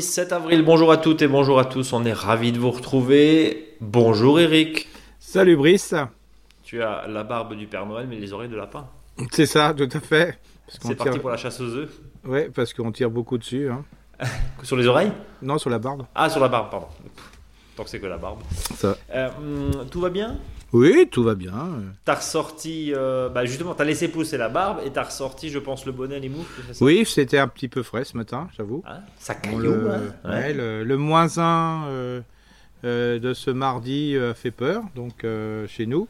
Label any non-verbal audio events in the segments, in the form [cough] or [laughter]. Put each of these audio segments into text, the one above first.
vendredi 7 avril. Bonjour à toutes et bonjour à tous. On est ravis de vous retrouver. Bonjour Eric. Salut Brice. Tu as la barbe du Père Noël mais les oreilles de lapin. C'est ça, tout à fait. C'est parti pour la chasse aux œufs. Ouais, parce qu'on tire beaucoup dessus. Hein. [laughs] sur les oreilles? Non, sur la barbe. Ah, sur la barbe, pardon. Tant que c'est que la barbe. Ça. Euh, hum, tout va bien? Oui, tout va bien. T'as ressorti, euh, bah justement, t'as laissé pousser la barbe et t'as ressorti, je pense, le bonnet, les moufles, ça Oui, c'était un petit peu frais ce matin, j'avoue. Ah, ça caillou, le, hein ouais, le, le moins 1 de ce mardi a fait peur, donc euh, chez nous.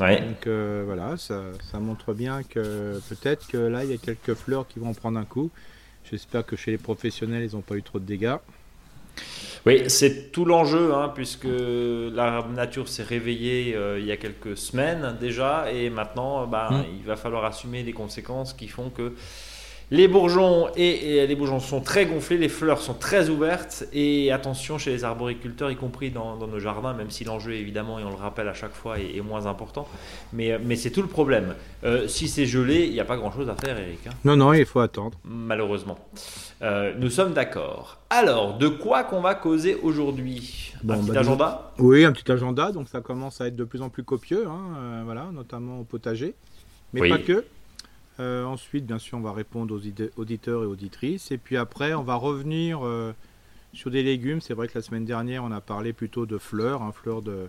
Ouais. Donc euh, voilà, ça, ça montre bien que peut-être que là, il y a quelques fleurs qui vont en prendre un coup. J'espère que chez les professionnels, ils n'ont pas eu trop de dégâts. Oui, c'est tout l'enjeu, hein, puisque la nature s'est réveillée euh, il y a quelques semaines déjà, et maintenant, bah, Mm. il va falloir assumer les conséquences qui font que les bourgeons et, et les bourgeons sont très gonflés, les fleurs sont très ouvertes, et attention chez les arboriculteurs, y compris dans, dans nos jardins, même si l'enjeu évidemment, et on le rappelle à chaque fois, est, est moins important, mais, mais c'est tout le problème. Euh, si c'est gelé, il n'y a pas grand-chose à faire, Eric. hein Non, non, il faut attendre. malheureusement. Euh, nous sommes d'accord. Alors, de quoi qu'on va causer aujourd'hui? Bon, Un petit bah, agenda? Oui, un petit agenda, donc ça commence à être de plus en plus copieux, hein, euh, voilà, notamment au potager, mais Oui. pas que. Euh, ensuite, bien sûr, on va répondre aux auditeurs et auditrices, et puis après, on va revenir euh, sur des légumes. C'est vrai que la semaine dernière, on a parlé plutôt de fleurs, hein, fleurs de,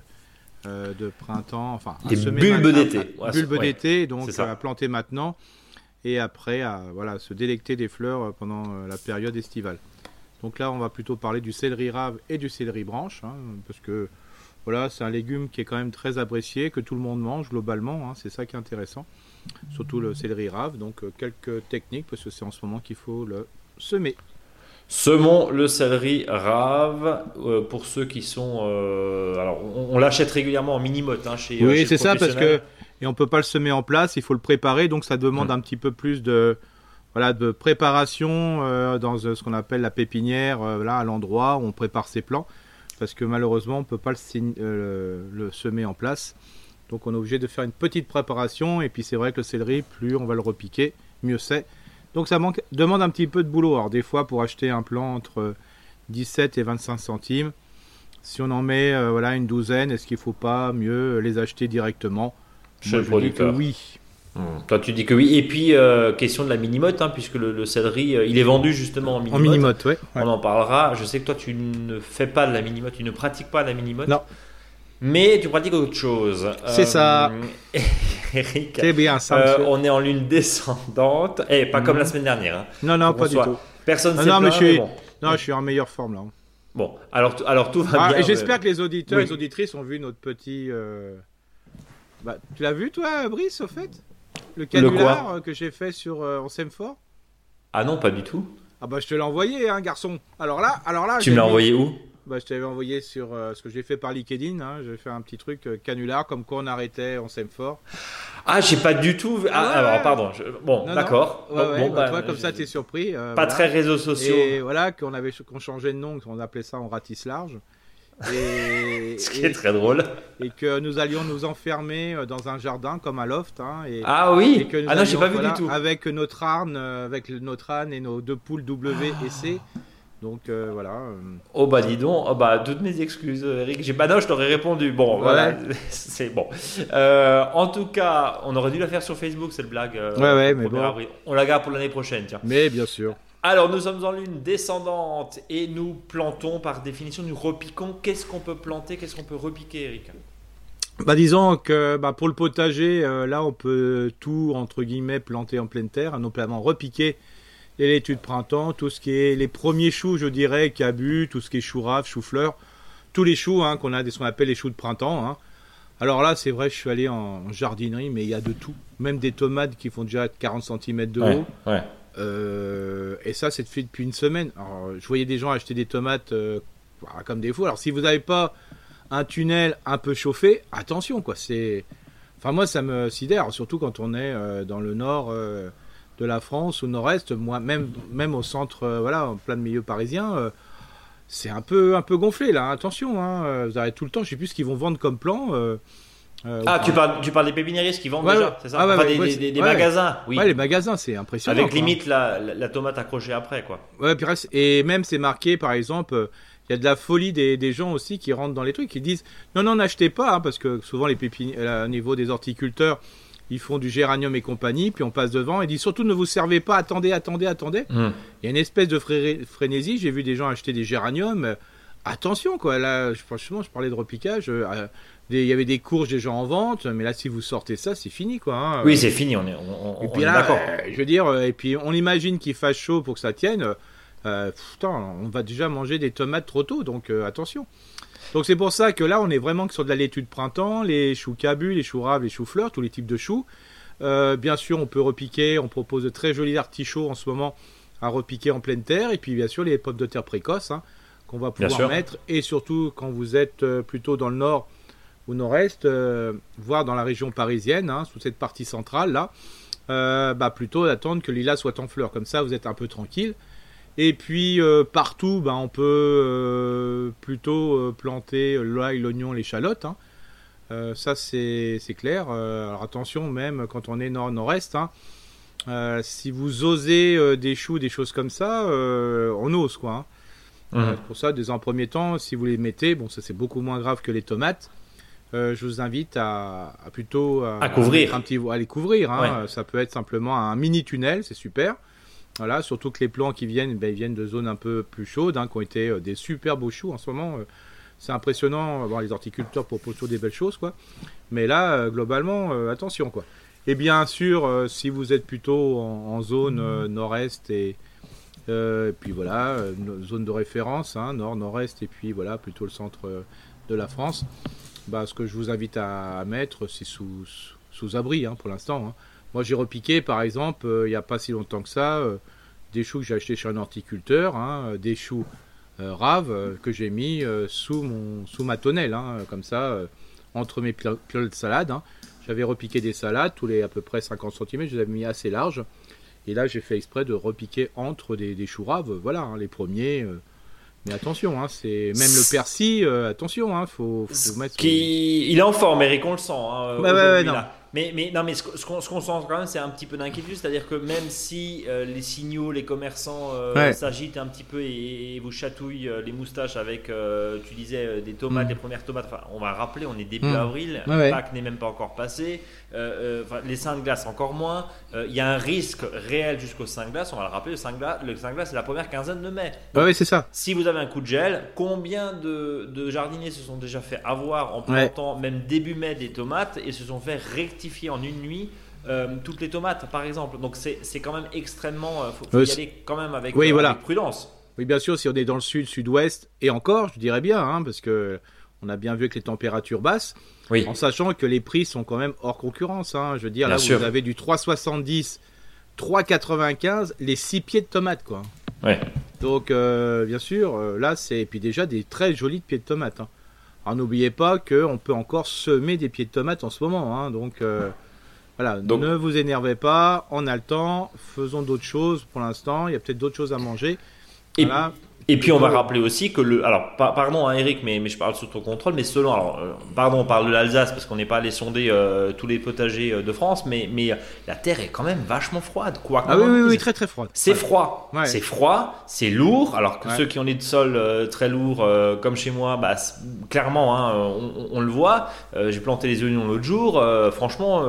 euh, de printemps, enfin, Des bulbes d'été. bulbes ouais, d'été, donc à planter maintenant, et après, à voilà, se délecter des fleurs pendant la période estivale. Donc là, on va plutôt parler du céleri rave et du céleri branche, hein, parce que voilà, c'est un légume qui est quand même très apprécié, que tout le monde mange globalement, hein, c'est ça qui est intéressant. Surtout le céleri rave, donc euh, quelques techniques, parce que c'est en ce moment qu'il faut le semer. Semons le céleri rave euh, pour ceux qui sont. euh, alors, on, on l'achète régulièrement en mini-motte hein, chez. Oui, c'est ça, parce que et on peut pas le semer en place, il faut le préparer, donc ça demande Mm. un petit peu plus de voilà de préparation dans ce qu'on appelle la pépinière, là à l'endroit où on prépare ses plants, parce que malheureusement on peut pas le semer en place, donc on est obligé de faire une petite préparation, et puis c'est vrai que le céleri, plus on va le repiquer, mieux c'est. Donc ça manque, demande un petit peu de boulot. Alors des fois pour acheter un plant entre 17 et 25 centimes, si on en met euh, voilà une douzaine, est-ce qu'il faut pas mieux les acheter directement? Chez le Moi, je dis que producteur. oui. Hum, Toi, tu dis que oui. Et puis, euh, question de la mini-motte, hein, puisque le, le céleri, euh, il est vendu justement en En mini-motte. mini-motte, ouais. ouais. On en parlera. Je sais que toi, tu ne fais pas de la mini-motte, tu ne pratiques pas la mini-motte. Non. Mais tu pratiques autre chose. C'est ça. [laughs] Eric, C'est bien ça. euh, on est en lune descendante. Et pas comme Mhm. la semaine dernière. hein. Non, non, pas du soit- tout. Personne ne non, mais je suis, bon. non, je suis en meilleure forme là. Bon, alors, tout- alors tout va Ah, bien. et j'espère euh, que les auditeurs oui. et les auditrices ont vu notre petit. euh, Bah, tu l'as vu toi, Brice, au fait? Le canular euh, que j'ai fait sur euh, en Semfort Ah non, pas du tout. Ah bah je te l'ai envoyé, hein, garçon. Alors là, alors là. tu me l'as envoyé où? Bah, je t'avais envoyé sur euh, ce que j'ai fait par LinkedIn. Hein, j'ai fait un petit truc euh, canular, comme quoi on arrêtait en Semfort. Ah, j'ai pas du tout vu. Ah, Ouais, alors, pardon. je- Bon, d'accord. Ouais, Bon, ouais, bon, bah, bah, toi, comme ça, t'es surpris. euh, Pas voilà. très réseaux sociaux. Et voilà, qu'on avait qu'on changeait de nom, qu'on appelait ça en ratisse large. Et, [laughs] Ce qui et- est très drôle. et que nous allions nous enfermer euh, dans un jardin comme un loft. hein, et, Ah et oui. que nous Ah non, j'ai allions, pas vu voilà, du tout. Avec notre âne, avec notre âne et nos deux poules W et C. Donc euh, voilà. euh, Oh bah dis donc, oh bah toutes mes excuses Eric, j'ai bah non je t'aurais répondu, bon Ouais. voilà, [laughs] c'est bon. Euh, en tout cas, on aurait dû la faire sur Facebook cette blague. euh, Ouais, ouais, mais 1er bon. avril. On la garde pour l'année prochaine tiens. Mais bien sûr. Alors nous sommes en lune descendante et nous plantons par définition, nous repiquons. Qu'est-ce qu'on peut planter, qu'est-ce qu'on peut repiquer Eric? Bah disons que bah, pour le potager, là on peut tout entre guillemets planter en pleine terre, notamment repiquer les laitues de printemps, tout ce qui est les premiers choux, je dirais, cabus, tout ce qui est chou rave, chou fleur, tous les choux hein, qu'on a, ce qu'on appelle les choux de printemps. hein. Alors là, c'est vrai, je suis allé en, jardinerie, mais il y a de tout, même des tomates qui font déjà 40 cm de haut. ouais. Euh, et ça, c'est fait depuis une semaine. Alors, je voyais des gens acheter des tomates euh, voilà, comme des fous. Alors, si vous n'avez pas un tunnel un peu chauffé, attention, quoi. C'est, enfin, moi, ça me sidère, surtout quand on est euh, dans le nord de la France, au nord-est, moi, même, même au centre, euh, voilà, en plein milieu parisien. euh, c'est un peu, un peu gonflé là, attention, hein, euh, vous avez tout le temps, je sais plus ce qu'ils vont vendre comme plan. euh, ah, tu parles, tu parles des pépiniéristes qui vendent déjà, c'est ça enfin, des, des, magasins, oui. Les magasins, c'est impressionnant. Avec limite la, la, tomate accrochée après, quoi. Ouais, et même c'est marqué, par exemple, il y a de la folie des, des, gens aussi qui rentrent dans les trucs, qui disent non, non, n'achetez pas, hein, parce que souvent les pépinières, au niveau des horticulteurs, ils font du géranium et compagnie, puis on passe devant et dit surtout ne vous servez pas, attendez, attendez, attendez. Mmh. Il y a une espèce de frénésie. J'ai vu des gens acheter des géraniums. Attention, quoi. Là, franchement, je parlais de repiquage. Euh, il y avait des courges des gens en vente, mais là, si vous sortez ça, c'est fini, quoi. Hein. Oui, c'est fini. On est, et puis là, euh, je veux dire, euh, et puis on imagine qu'il fasse chaud pour que ça tienne. Putain, on va déjà manger des tomates trop tôt, donc attention. Donc c'est pour ça que là, on est vraiment sur de la laitue de printemps, les choux cabus, les choux raves, les choux fleurs, tous les types de choux. bien sûr, on peut repiquer. On propose de très jolis artichauts en ce moment à repiquer en pleine terre. Et puis, bien sûr, les pommes de terre précoces hein, qu'on va pouvoir mettre. Et surtout, quand vous êtes plutôt dans le nord ou nord-est, euh, voire dans la région parisienne, hein, sous cette partie centrale là, euh, bah plutôt d'attendre que l'île soit en fleurs. Comme ça, vous êtes un peu tranquille. Et puis euh, partout, bah, on peut plutôt planter l'ail, l'oignon, l'échalote. Hein. ça, c'est clair. alors attention, même quand on est nord-nord-est, hein, si vous osez des choux, des choses comme ça, on ose quoi. Mmh. pour ça, dès un premier temps, si vous les mettez, bon, ça c'est beaucoup moins grave que les tomates. Euh, je vous invite à, plutôt à, couvrir. Un petit, à les couvrir. Hein. Ça peut être simplement un mini tunnel, c'est super. Voilà, surtout que les plants qui viennent, ben, ils viennent de zones un peu plus chaudes, hein, qui ont été euh, des super beaux choux en ce moment. Euh, c'est impressionnant. Bon, les horticulteurs proposent toujours des belles choses, quoi. Mais là, globalement, attention, quoi. Et bien sûr, si vous êtes plutôt en, zone nord-est et, puis voilà, zone de référence, hein, nord, nord-est et puis voilà, plutôt le centre de la France bah, ce que je vous invite à, mettre, c'est sous, sous abri hein, pour l'instant. Hein. Moi, j'ai repiqué, par exemple, euh, il n'y a pas si longtemps que ça, euh, des choux que j'ai achetés chez un horticulteur, hein, des choux euh, raves que j'ai mis sous, mon, sous ma tonnelle, comme ça, entre mes pioles de salade. J'avais repiqué des salades, tous les à peu près 50 cm, je les avais mis assez larges. Et là, j'ai fait exprès de repiquer entre des, des choux raves, voilà, les premiers. Mais attention, hein, c'est même le persil, euh, attention, hein, faut, faut mettre. Qui... Il est en forme, Eric, on le sent. Hein, ouais, ouais, non. Mais, mais, non, mais ce, qu'on sent quand même, c'est un petit peu d'inquiétude. C'est-à-dire que même si euh, les signaux, les commerçants euh, s'agitent un petit peu et, vous chatouillent euh, les moustaches avec, tu disais, des tomates, mm. les premières tomates. Enfin, on va rappeler, on est début mm. avril, le Pâques n'est même pas encore passé. les 5 glaces encore moins. Il y a un risque réel jusqu'au 5 glaces. On va le rappeler, le 5 glaces, le 5 glaces c'est la première quinzaine de mai. oui, c'est ça. Si vous avez un coup de gel, combien de, de jardiniers se sont déjà fait avoir en plantant, même début mai, des tomates et se sont fait rectifier en une nuit euh, toutes les tomates, par exemple. Donc c'est quand même extrêmement. Il faut, y aller quand même avec, oui, voilà. prudence. Oui, bien sûr, si on est dans le sud, sud-ouest, et encore, je dirais bien, hein, parce que on a bien vu que les températures basses, oui. en sachant que les prix sont quand même hors concurrence. Hein. Je veux dire, là, vous avez du 3,70, 3,95, les 6 pieds de tomates, quoi. Ouais. Donc, euh, bien sûr, euh, là, c'est. puis déjà des très jolis pieds de tomates. Hein. Alors n'oubliez pas qu'on peut encore semer des pieds de tomates en ce moment. Hein, donc euh, voilà, ne vous énervez pas, on a le temps, faisons d'autres choses pour l'instant. Il y a peut-être d'autres choses à manger. Et, voilà. Et puis on va rappeler aussi que le. Alors, pardon hein, Eric, mais, mais je parle sous ton contrôle, mais selon. Alors, euh, pardon, on parle de l'Alsace parce qu'on n'est pas allé sonder euh, tous les potagers euh, de France, mais, mais la terre est quand même vachement froide. Quoi ah oui, oui, oui, très très froide. C'est froid. C'est froid, c'est lourd. Alors que ceux qui ont des sols très lourds, comme chez moi, bah, clairement, hein, on, le voit. J'ai planté les oignons l'autre jour. franchement,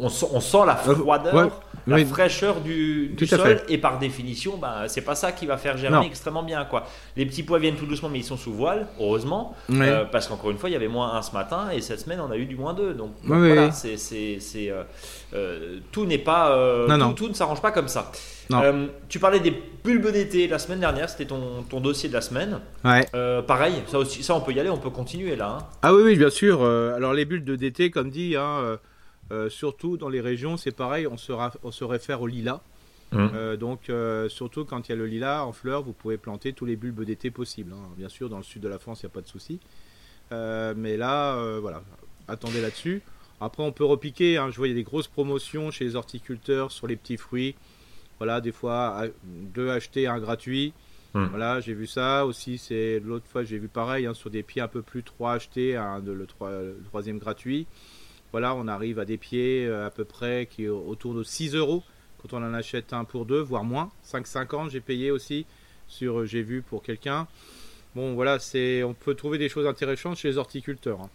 on, on, sent la froideur la fraîcheur du, sol et par définition bah, c'est pas ça qui va faire germer extrêmement bien quoi. Les petits pois viennent tout doucement mais ils sont sous voile heureusement euh, parce qu'encore une fois il y avait moins 1 ce matin et cette semaine on a eu du moins 2 donc, voilà c'est, euh, euh, tout n'est pas tout, ne s'arrange pas comme ça. Tu parlais des bulbes d'été la semaine dernière c'était ton, ton, dossier de la semaine. Pareil ça aussi ça on peut y aller on peut continuer là hein. ah oui oui bien sûr alors les bulbes d'été comme dit hein, surtout dans les régions, c'est pareil, on se, on se réfère au lilas. Mmh. Euh, donc, euh, surtout quand il y a le lilas en fleurs, vous pouvez planter tous les bulbes d'été possibles. Hein. Bien sûr, dans le sud de la France, il n'y a pas de souci. mais là, voilà, attendez là-dessus. Après, on peut repiquer. Hein. Je vois, il y a des grosses promotions chez les horticulteurs sur les petits fruits. Voilà, des fois, deux achetés, un gratuit. Hmm. Voilà, j'ai vu ça aussi. C'est l'autre fois, j'ai vu pareil hein, sur des pieds un peu plus 3 achetés, hein, de, le, troisième gratuit. Voilà, on arrive à des pieds euh, à peu près qui autour de 6 euros quand on en achète un pour deux, voire moins. 5,50 j'ai payé aussi sur euh, j'ai vu pour quelqu'un. Bon, voilà, c'est, on peut trouver des choses intéressantes chez les horticulteurs. Hein.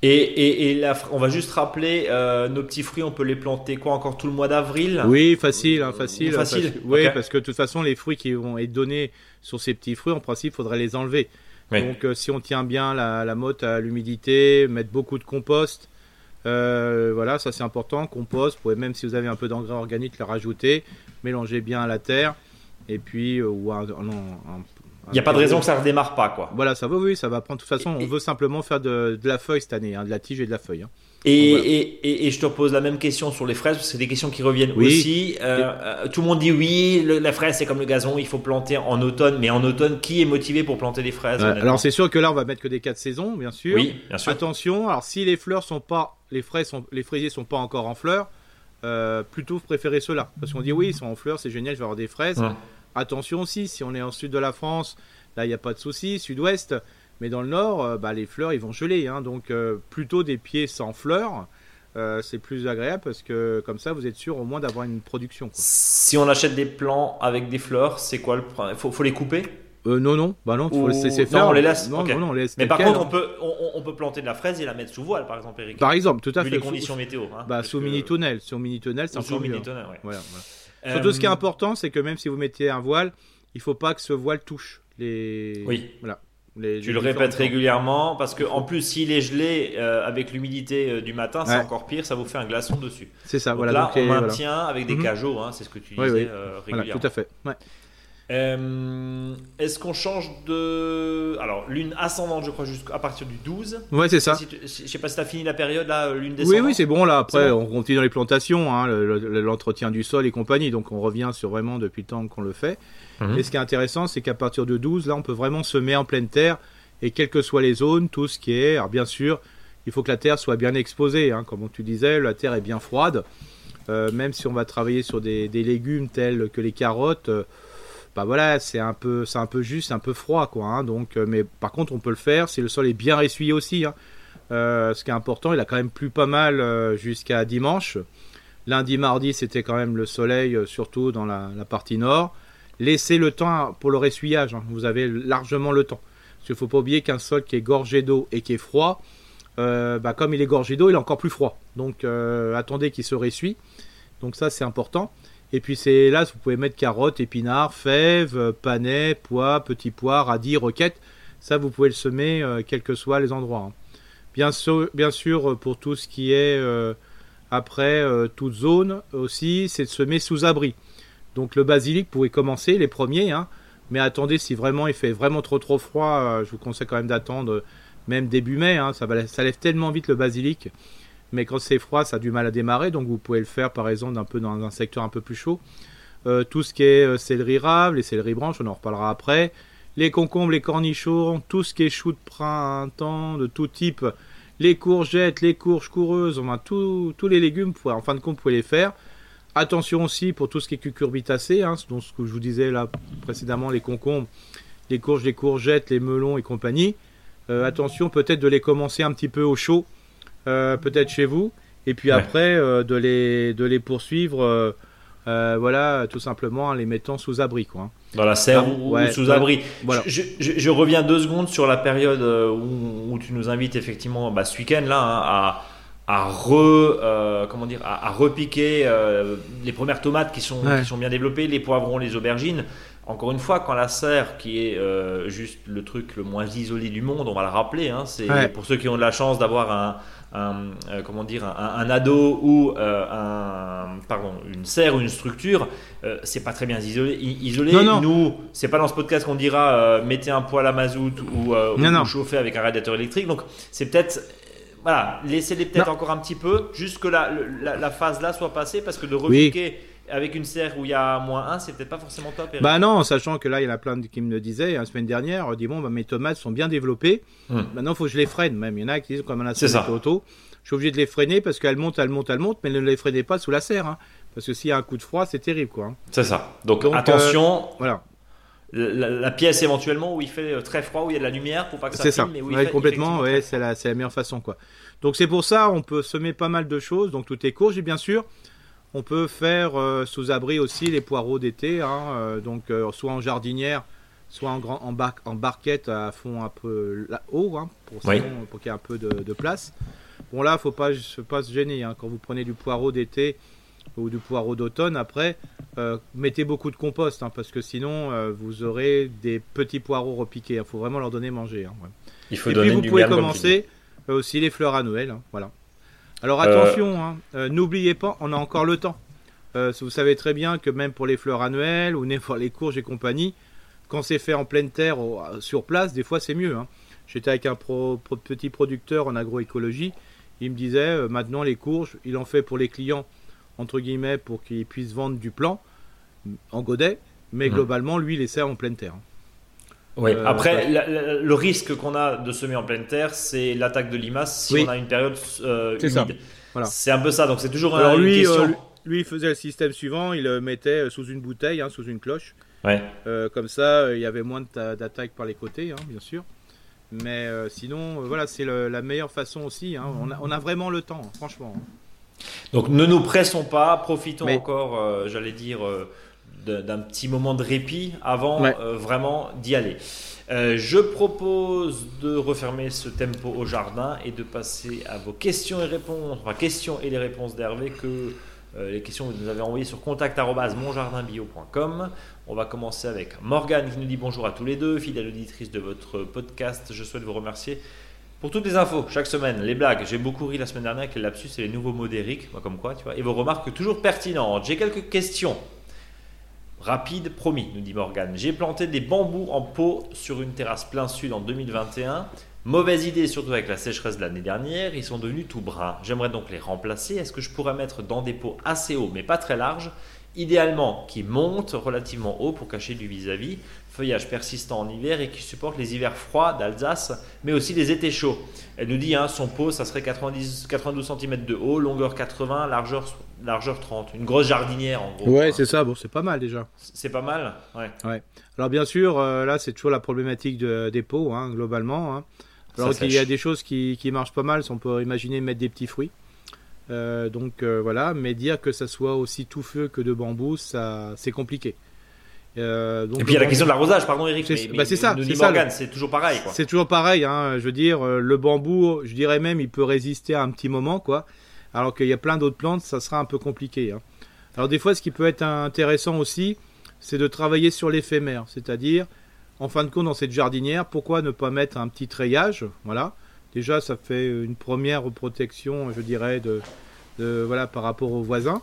Et, et, on va juste rappeler, euh, nos petits fruits, on peut les planter quoi encore tout le mois d'avril? Oui, facile, hein, facile. facile. oui, parce que de toute façon, les fruits qui vont être donnés sur ces petits fruits, en principe, il faudrait les enlever. Donc, euh, si on tient bien la, la motte à l'humidité, mettre beaucoup de compost, euh, voilà, ça c'est important. Compost, vous pouvez même si vous avez un peu d'engrais organique le rajouter, mélanger bien à la terre, et puis ou un, un il n'y a pas de raison que ça redémarre pas, quoi. Voilà, ça va, oui, ça va prendre. De toute façon, on veut simplement faire de, la feuille cette année, hein, de la tige et de la feuille. Hein. Et, et, je te pose la même question sur les fraises, parce que c'est des questions qui reviennent aussi. Euh, euh, tout le monde dit oui, la fraise c'est comme le gazon, il faut planter en automne, mais en automne, qui est motivé pour planter des fraises Alors c'est sûr que là on va mettre que des quatre saisons, bien sûr. Oui, bien sûr. Attention, alors si les fleurs sont pas, les fraises sont, les fraisiers sont pas encore en fleurs, euh, plutôt préférez ceux-là, parce qu'on dit oui, ils sont en fleurs, c'est génial, je vais avoir des fraises. Attention aussi, si on est en sud de la France, Là, il n'y a pas de souci. Sud-ouest, mais dans le nord, euh, bah, les fleurs, ils vont geler. Hein. donc, euh, plutôt des pieds sans fleurs. Euh, c'est plus agréable parce que comme ça, vous êtes sûr au moins d'avoir une production. Si on achète des plants avec des fleurs, c'est quoi le problème faut, faut les couper? Non, non, bah non, il faut laisser faire. Non, on les laisse. Non, non, on laisse Mais par contre, on peut, on, peut planter de la fraise et la mettre sous voile, par exemple, Eric. Par exemple, tout à fait. les conditions météo. Hein, bah, sous mini-tunnel. Sur mini-tunnel, c'est encore mini tunnel, ouais. voilà, Surtout, ce qui est important, c'est que même si vous mettez un voile, il faut pas que ce voile touche les. Oui. Voilà. Tu le répètes régulièrement parce que en plus s'il est gelé euh, avec l'humidité euh, du matin c'est encore pire ça vous fait un glaçon dessus. C'est ça voilà là on maintient avec des mhm. cajots hein, c'est ce que tu disais euh, régulièrement tout à fait Est-ce qu'on change de. Alors, lune ascendante, je crois, jusqu'à partir du 12. Ouais, c'est ça. je sais pas si tu as fini la période, là, lune descendante. Oui, oui, c'est bon, là. Après, on continue dans les plantations, hein, l'entretien du sol et compagnie. Donc, on revient sur vraiment depuis le temps qu'on le fait. Mhm. Et ce qui est intéressant, c'est qu'à partir de 12, là, on peut vraiment semer en pleine terre. Et quelles que soient les zones, tout ce qui est. Alors, bien sûr, il faut que la terre soit bien exposée. Hein. Comme tu disais, la terre est bien froide. Euh, même si on va travailler sur des, légumes tels que les carottes, euh, bah voilà, c'est un peu, c'est un peu juste, un peu froid, quoi. Hein. donc, euh, mais par contre, on peut le faire si le sol est bien essuyé aussi. Hein. ce qui est important, il a quand même plu pas mal jusqu'à dimanche. Lundi, mardi, c'était quand même le soleil, surtout dans la partie nord laissez le temps pour le ressuyage. Hein. Vous avez largement le temps. Parce qu'il faut pas oublier qu'un sol qui est gorgé d'eau et qui est froid, euh, bah, comme il est gorgé d'eau, il est encore plus froid. Donc euh, attendez qu'il se ressuie. Donc ça c'est important. Et puis c'est là vous pouvez mettre carottes, épinards, fèves, panais, pois, petits pois, radis, roquettes. Ça vous pouvez le semer euh, quels que soient les endroits. Hein. Bien sûr, bien sûr pour tout ce qui est après toute zone aussi, c'est de semer sous abri. Donc le basilic pourrait commencer les premiers, hein. mais attendez si vraiment il fait vraiment trop trop froid, euh, je vous conseille quand même d'attendre euh, même début mai, hein. ça, ça lève tellement vite le basilic, mais quand c'est froid ça a du mal à démarrer, donc vous pouvez le faire par exemple un peu dans un secteur un peu plus chaud. Euh, tout ce qui est céleri rave, les céleri branches, on en reparlera après, les concombres, les cornichons, tout ce qui est chou de printemps de tout type, les courgettes, les courges coureuses, enfin tous les légumes, en fin de compte vous pouvez les faire. Attention aussi pour tout ce qui est cucurbitacé, hein, donc ce que je vous disais là précédemment, les concombres, les courges, les courgettes, les melons et compagnie. Euh, attention peut-être de les commencer un petit peu au chaud, euh, peut-être chez vous, et puis après euh, de, les, de les poursuivre, voilà, tout simplement en les mettant sous abri. Quoi, hein. Dans la serre ou, sous abri. Voilà. Je, reviens deux secondes sur la période où, tu nous invites effectivement bah, ce week-end là hein, à à re euh, comment dire à, repiquer euh, les premières tomates qui sont qui sont bien développées les poivrons les aubergines encore une fois quand la serre qui est euh, juste le truc le moins isolé du monde on va le rappeler hein, c'est pour ceux qui ont de la chance d'avoir un, un comment dire un, ado ou un pardon une serre ou une structure c'est pas très bien isolé isolé. Nous c'est pas dans ce podcast qu'on dira mettez un poêle à mazout ou, ou chauffer avec un radiateur électrique. Donc c'est peut-être voilà, laissez-les peut-être encore un petit peu, juste que la, la, phase là soit passée, parce que de repiquer avec une serre où il y a moins 1, c'est peut-être pas forcément top. Bah non, sachant que là, il y en a plein qui me le disaient la semaine dernière, dit bon, bah, mes tomates sont bien développées, hmm. maintenant il faut que je les freine même. Il y en a qui disent comme un ascenseur auto, je suis obligé de les freiner parce qu'elles montent, elles montent, elles montent, mais ne les freinez pas sous la serre, hein. parce que s'il y a un coup de froid, c'est terrible quoi. Hein. C'est ça. Donc, attention. Euh, voilà. la, pièce éventuellement où il fait très froid, où il y a de la lumière pour pas que ça C'est ça, complètement, ouais, c'est la, la, meilleure façon quoi. Donc c'est pour ça, on peut semer pas mal de choses, donc tout est court, et bien sûr, on peut faire sous abri aussi les poireaux d'été, hein, donc soit en jardinière, soit en, grand, en, en barquette à fond un peu haut, hein, pour, pour qu'il y ait un peu de, place. Bon là, faut pas, pas se gêner. Hein. Quand vous prenez du poireau d'été ou du poireau d'automne, après, euh, mettez beaucoup de compost, hein, parce que sinon, euh, vous aurez des petits poireaux repiqués. Il faut vraiment leur donner manger. Il faut Et puis, vous pouvez commencer euh, aussi les fleurs à Noël. voilà. Alors attention, n'oubliez pas, on a encore le temps. vous savez très bien que même pour les fleurs annuelles ou pour les courges et compagnie, quand c'est fait en pleine terre, sur place, des fois c'est mieux. Hein. J'étais avec un petit producteur en agroécologie. Il me disait euh, maintenant les courges, il en fait pour les clients, entre guillemets, pour qu'ils puissent vendre du plan en godet. Mais mmh. globalement, lui, il essaie en pleine terre. Oui. Euh, Après, le risque qu'on a de semer en pleine terre, c'est l'attaque de limaces si on a une période euh, humide. Voilà. C'est un peu ça. Donc c'est toujours Alors, lui, question. lui, il faisait le système suivant. Il le mettait sous une bouteille, hein, sous une cloche. Euh, comme ça, il y avait moins d'attaques par les côtés, hein, bien sûr. Mais euh, sinon, euh, voilà, c'est la meilleure façon aussi. Hein. On, a, vraiment le temps, franchement. Donc ne nous pressons pas, profitons encore, j'allais dire, d'un petit moment de répit avant vraiment d'y aller. je propose de refermer ce tempo au jardin et de passer à vos questions et réponses, enfin questions et les réponses d'Hervé que euh, les questions que vous nous avez envoyées sur contact.monjardinbio.com. On va commencer avec Morgane qui nous dit bonjour à tous les deux, fidèle auditrice de votre podcast. Je souhaite vous remercier pour toutes les infos chaque semaine, les blagues. J'ai beaucoup ri la semaine dernière avec les lapsus et les nouveaux mots d'Eric, comme quoi, tu vois, et vos remarques toujours pertinentes. J'ai quelques questions. Rapide, promis, nous dit Morgane. J'ai planté des bambous en pot sur une terrasse plein sud en 2021. Mauvaise idée, surtout avec la sécheresse de l'année dernière, ils sont devenus tout bruns. J'aimerais donc les remplacer. Est-ce que je pourrais mettre dans des pots assez hauts, mais pas très larges? Idéalement, qui montent relativement haut pour cacher du vis-à-vis, feuillage persistant en hiver et qui supporte les hivers froids d'Alsace, mais aussi les étés chauds. Elle nous dit, hein, son pot, ça serait 90, 92 cm de haut, longueur 80, largeur, largeur 30. Une grosse jardinière en gros. Ouais, c'est ça, bon, c'est pas mal déjà. C'est pas mal Ouais. ouais. Alors bien sûr, euh, là, c'est toujours la problématique des pots, hein, globalement. Hein. Alors qu'il y a des choses qui, qui, marchent pas mal, on peut imaginer mettre des petits fruits. Euh, donc euh, voilà, mais dire que ça soit aussi touffeux que de bambou, ça c'est compliqué. Euh, donc, et puis il y a la question de l'arrosage, pardon Eric. C'est bah, ça, c'est ça. C'est toujours pareil. C'est toujours pareil. Hein, je veux dire, le bambou, je dirais même, il peut résister à un petit moment, quoi. Alors qu'il y a plein d'autres plantes, ça sera un peu compliqué. Hein. Alors des fois, ce qui peut être intéressant aussi, c'est de travailler sur l'éphémère, c'est-à-dire en fin de compte, dans cette jardinière, pourquoi ne pas mettre un petit treillage Voilà. Déjà, ça fait une première protection, je dirais, de, voilà, par rapport aux voisins.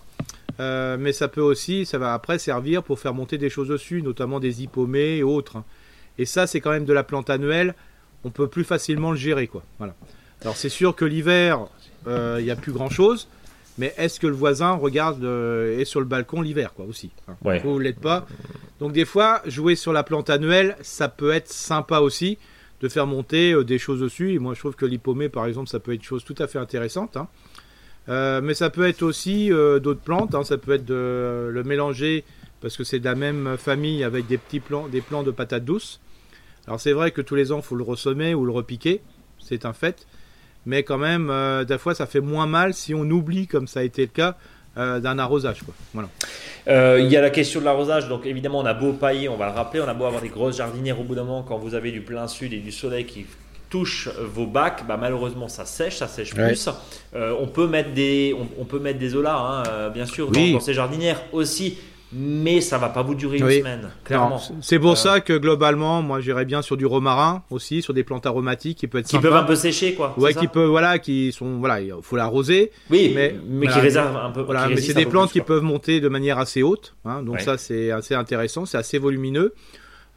Euh, mais ça peut aussi, ça va après servir pour faire monter des choses dessus, notamment des hippomées et autres. Et ça, c'est quand même de la plante annuelle. On peut plus facilement le gérer, quoi. Voilà. Alors c'est sûr que l'hiver, il n'y a plus grand chose. Mais est-ce que le voisin regarde euh, est sur le balcon l'hiver quoi aussi hein. Vous l'êtes pas. Donc des fois jouer sur la plante annuelle, ça peut être sympa aussi de faire monter euh, des choses dessus. Et moi je trouve que l'hippomée par exemple, ça peut être une chose tout à fait intéressante. Hein. Euh, mais ça peut être aussi d'autres plantes. Hein. Ça peut être de le mélanger parce que c'est de la même famille avec des petits plants, des plants de patates douces. Alors c'est vrai que tous les ans il faut le ressemer ou le repiquer, c'est un fait mais quand même, euh, des fois, ça fait moins mal si on oublie, comme ça a été le cas, euh, d'un arrosage. Quoi. Voilà. Euh, il y a la question de l'arrosage, donc évidemment, on a beau pailler, on va le rappeler, on a beau avoir des grosses jardinières au bout d'un moment, quand vous avez du plein sud et du soleil qui touche vos bacs, bah malheureusement ça sèche, ça sèche plus. on peut mettre des, on, peut mettre des olas, hein, bien sûr, dans, ces jardinières aussi mais ça va pas vous durer une semaine, clairement. C'est pour euh, ça que globalement, moi j'irais bien sur du romarin aussi, sur des plantes aromatiques qui peuvent être qui peuvent un peu sécher quoi. Ouais, qui peuvent voilà, qui sont voilà, il faut l'arroser. Oui, mais mais qui réservent un peu. Voilà, mais c'est des plantes qui peuvent monter de manière assez haute, hein, donc ça c'est assez intéressant, c'est assez volumineux.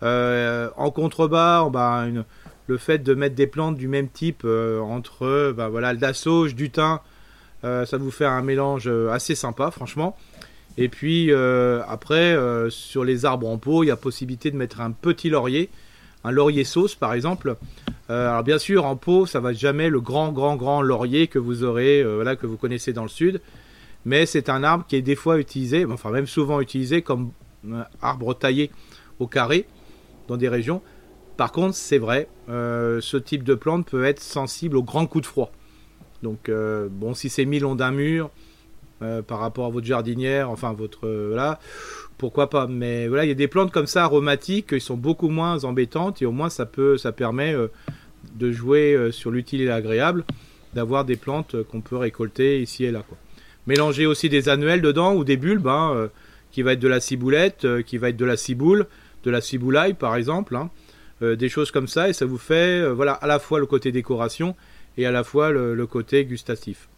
Euh, en contrebas, bah, une, le fait de mettre des plantes du même type euh, entre bah, voilà, le sauge, du thym, ça vous fait un mélange assez sympa, franchement. Et puis euh, après, euh, sur les arbres en pot, il y a possibilité de mettre un petit laurier, un laurier sauce par exemple. Euh, alors bien sûr, en pot, ça va jamais le grand, grand, grand laurier que vous aurez, voilà, que vous connaissez dans le sud. Mais c'est un arbre qui est des fois utilisé, enfin même souvent utilisé comme arbre taillé au carré. dans des régions. Par contre, c'est vrai, ce type de plante peut être sensible aux grands coups de froid. Donc, bon, si c'est mis long d'un mur, par rapport à votre jardinière, enfin votre là, pourquoi pas. Mais voilà, il y a des plantes comme ça aromatiques qui sont beaucoup moins embêtantes et au moins ça peut, ça permet de jouer sur l'utile et l'agréable, d'avoir des plantes qu'on peut récolter ici et là. Quoi. Mélanger aussi des annuels dedans ou des bulbes, hein, euh, qui va être de la ciboulette, euh, qui va être de la ciboule, de la ciboulaille par exemple, hein. euh, des choses comme ça, et ça vous fait voilà à la fois le côté décoration et à la fois le, côté gustatif.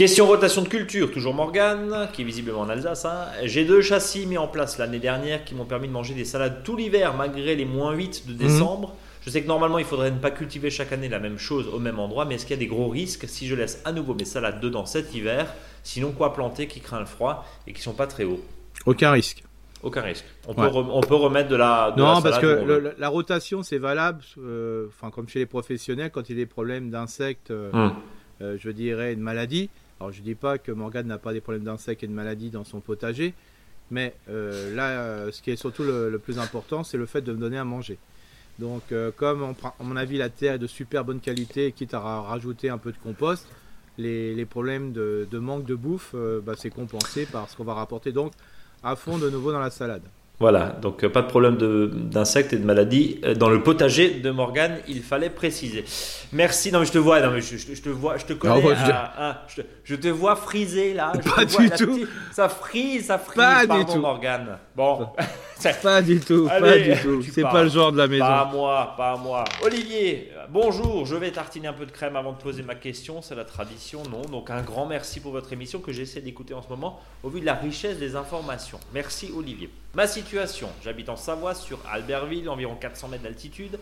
Question rotation de culture, toujours Morgane, qui est visiblement en Alsace. Hein. J'ai deux châssis mis en place l'année dernière qui m'ont permis de manger des salades tout l'hiver malgré les moins 8 de décembre. Je sais que normalement, il faudrait ne pas cultiver chaque année la même chose au même endroit, mais est-ce qu'il y a des gros risques si je laisse à nouveau mes salades dedans cet hiver? Sinon, quoi planter qui craint le froid et qui sont pas très hauts? Aucun risque. Aucun risque. On, peut, on peut remettre de la. non, parce que la rotation, c'est valable, euh, enfin, comme chez les professionnels, quand il y a des problèmes d'insectes, euh, hum. euh, je dirais, de maladies. Alors, je dis pas que Morgane n'a pas des problèmes d'insectes et de maladies dans son potager, mais là, ce qui est surtout le plus important, c'est le fait de me donner à manger. Donc, euh, comme à mon avis la terre est de super bonne qualité, quitte à rajouter un peu de compost, les, problèmes de, manque de bouffe, euh, bah, c'est compensé par ce qu'on va rapporter donc à fond de nouveau dans la salade. Voilà, donc euh, pas de problème d'insectes et de maladies euh, dans le potager de Morgane, il fallait préciser. Merci, non mais je te vois, non mais je, te vois, je te connais, je, te vois frisé là. pas du tout. ça frise, ça frise, pas pardon du tout. Morgane. Bon. pas [laughs] du tout, pas du tout. C'est pas le genre de la maison. Pas moi, pas moi. Olivier, bonjour, je vais tartiner un peu de crème avant de poser ma question, c'est la tradition, non Donc un grand merci pour votre émission que j'essaie d'écouter en ce moment au vu de la richesse des informations. Merci Olivier. Ma situation, j'habite en Savoie sur Albertville, environ 400 mètres d'altitude.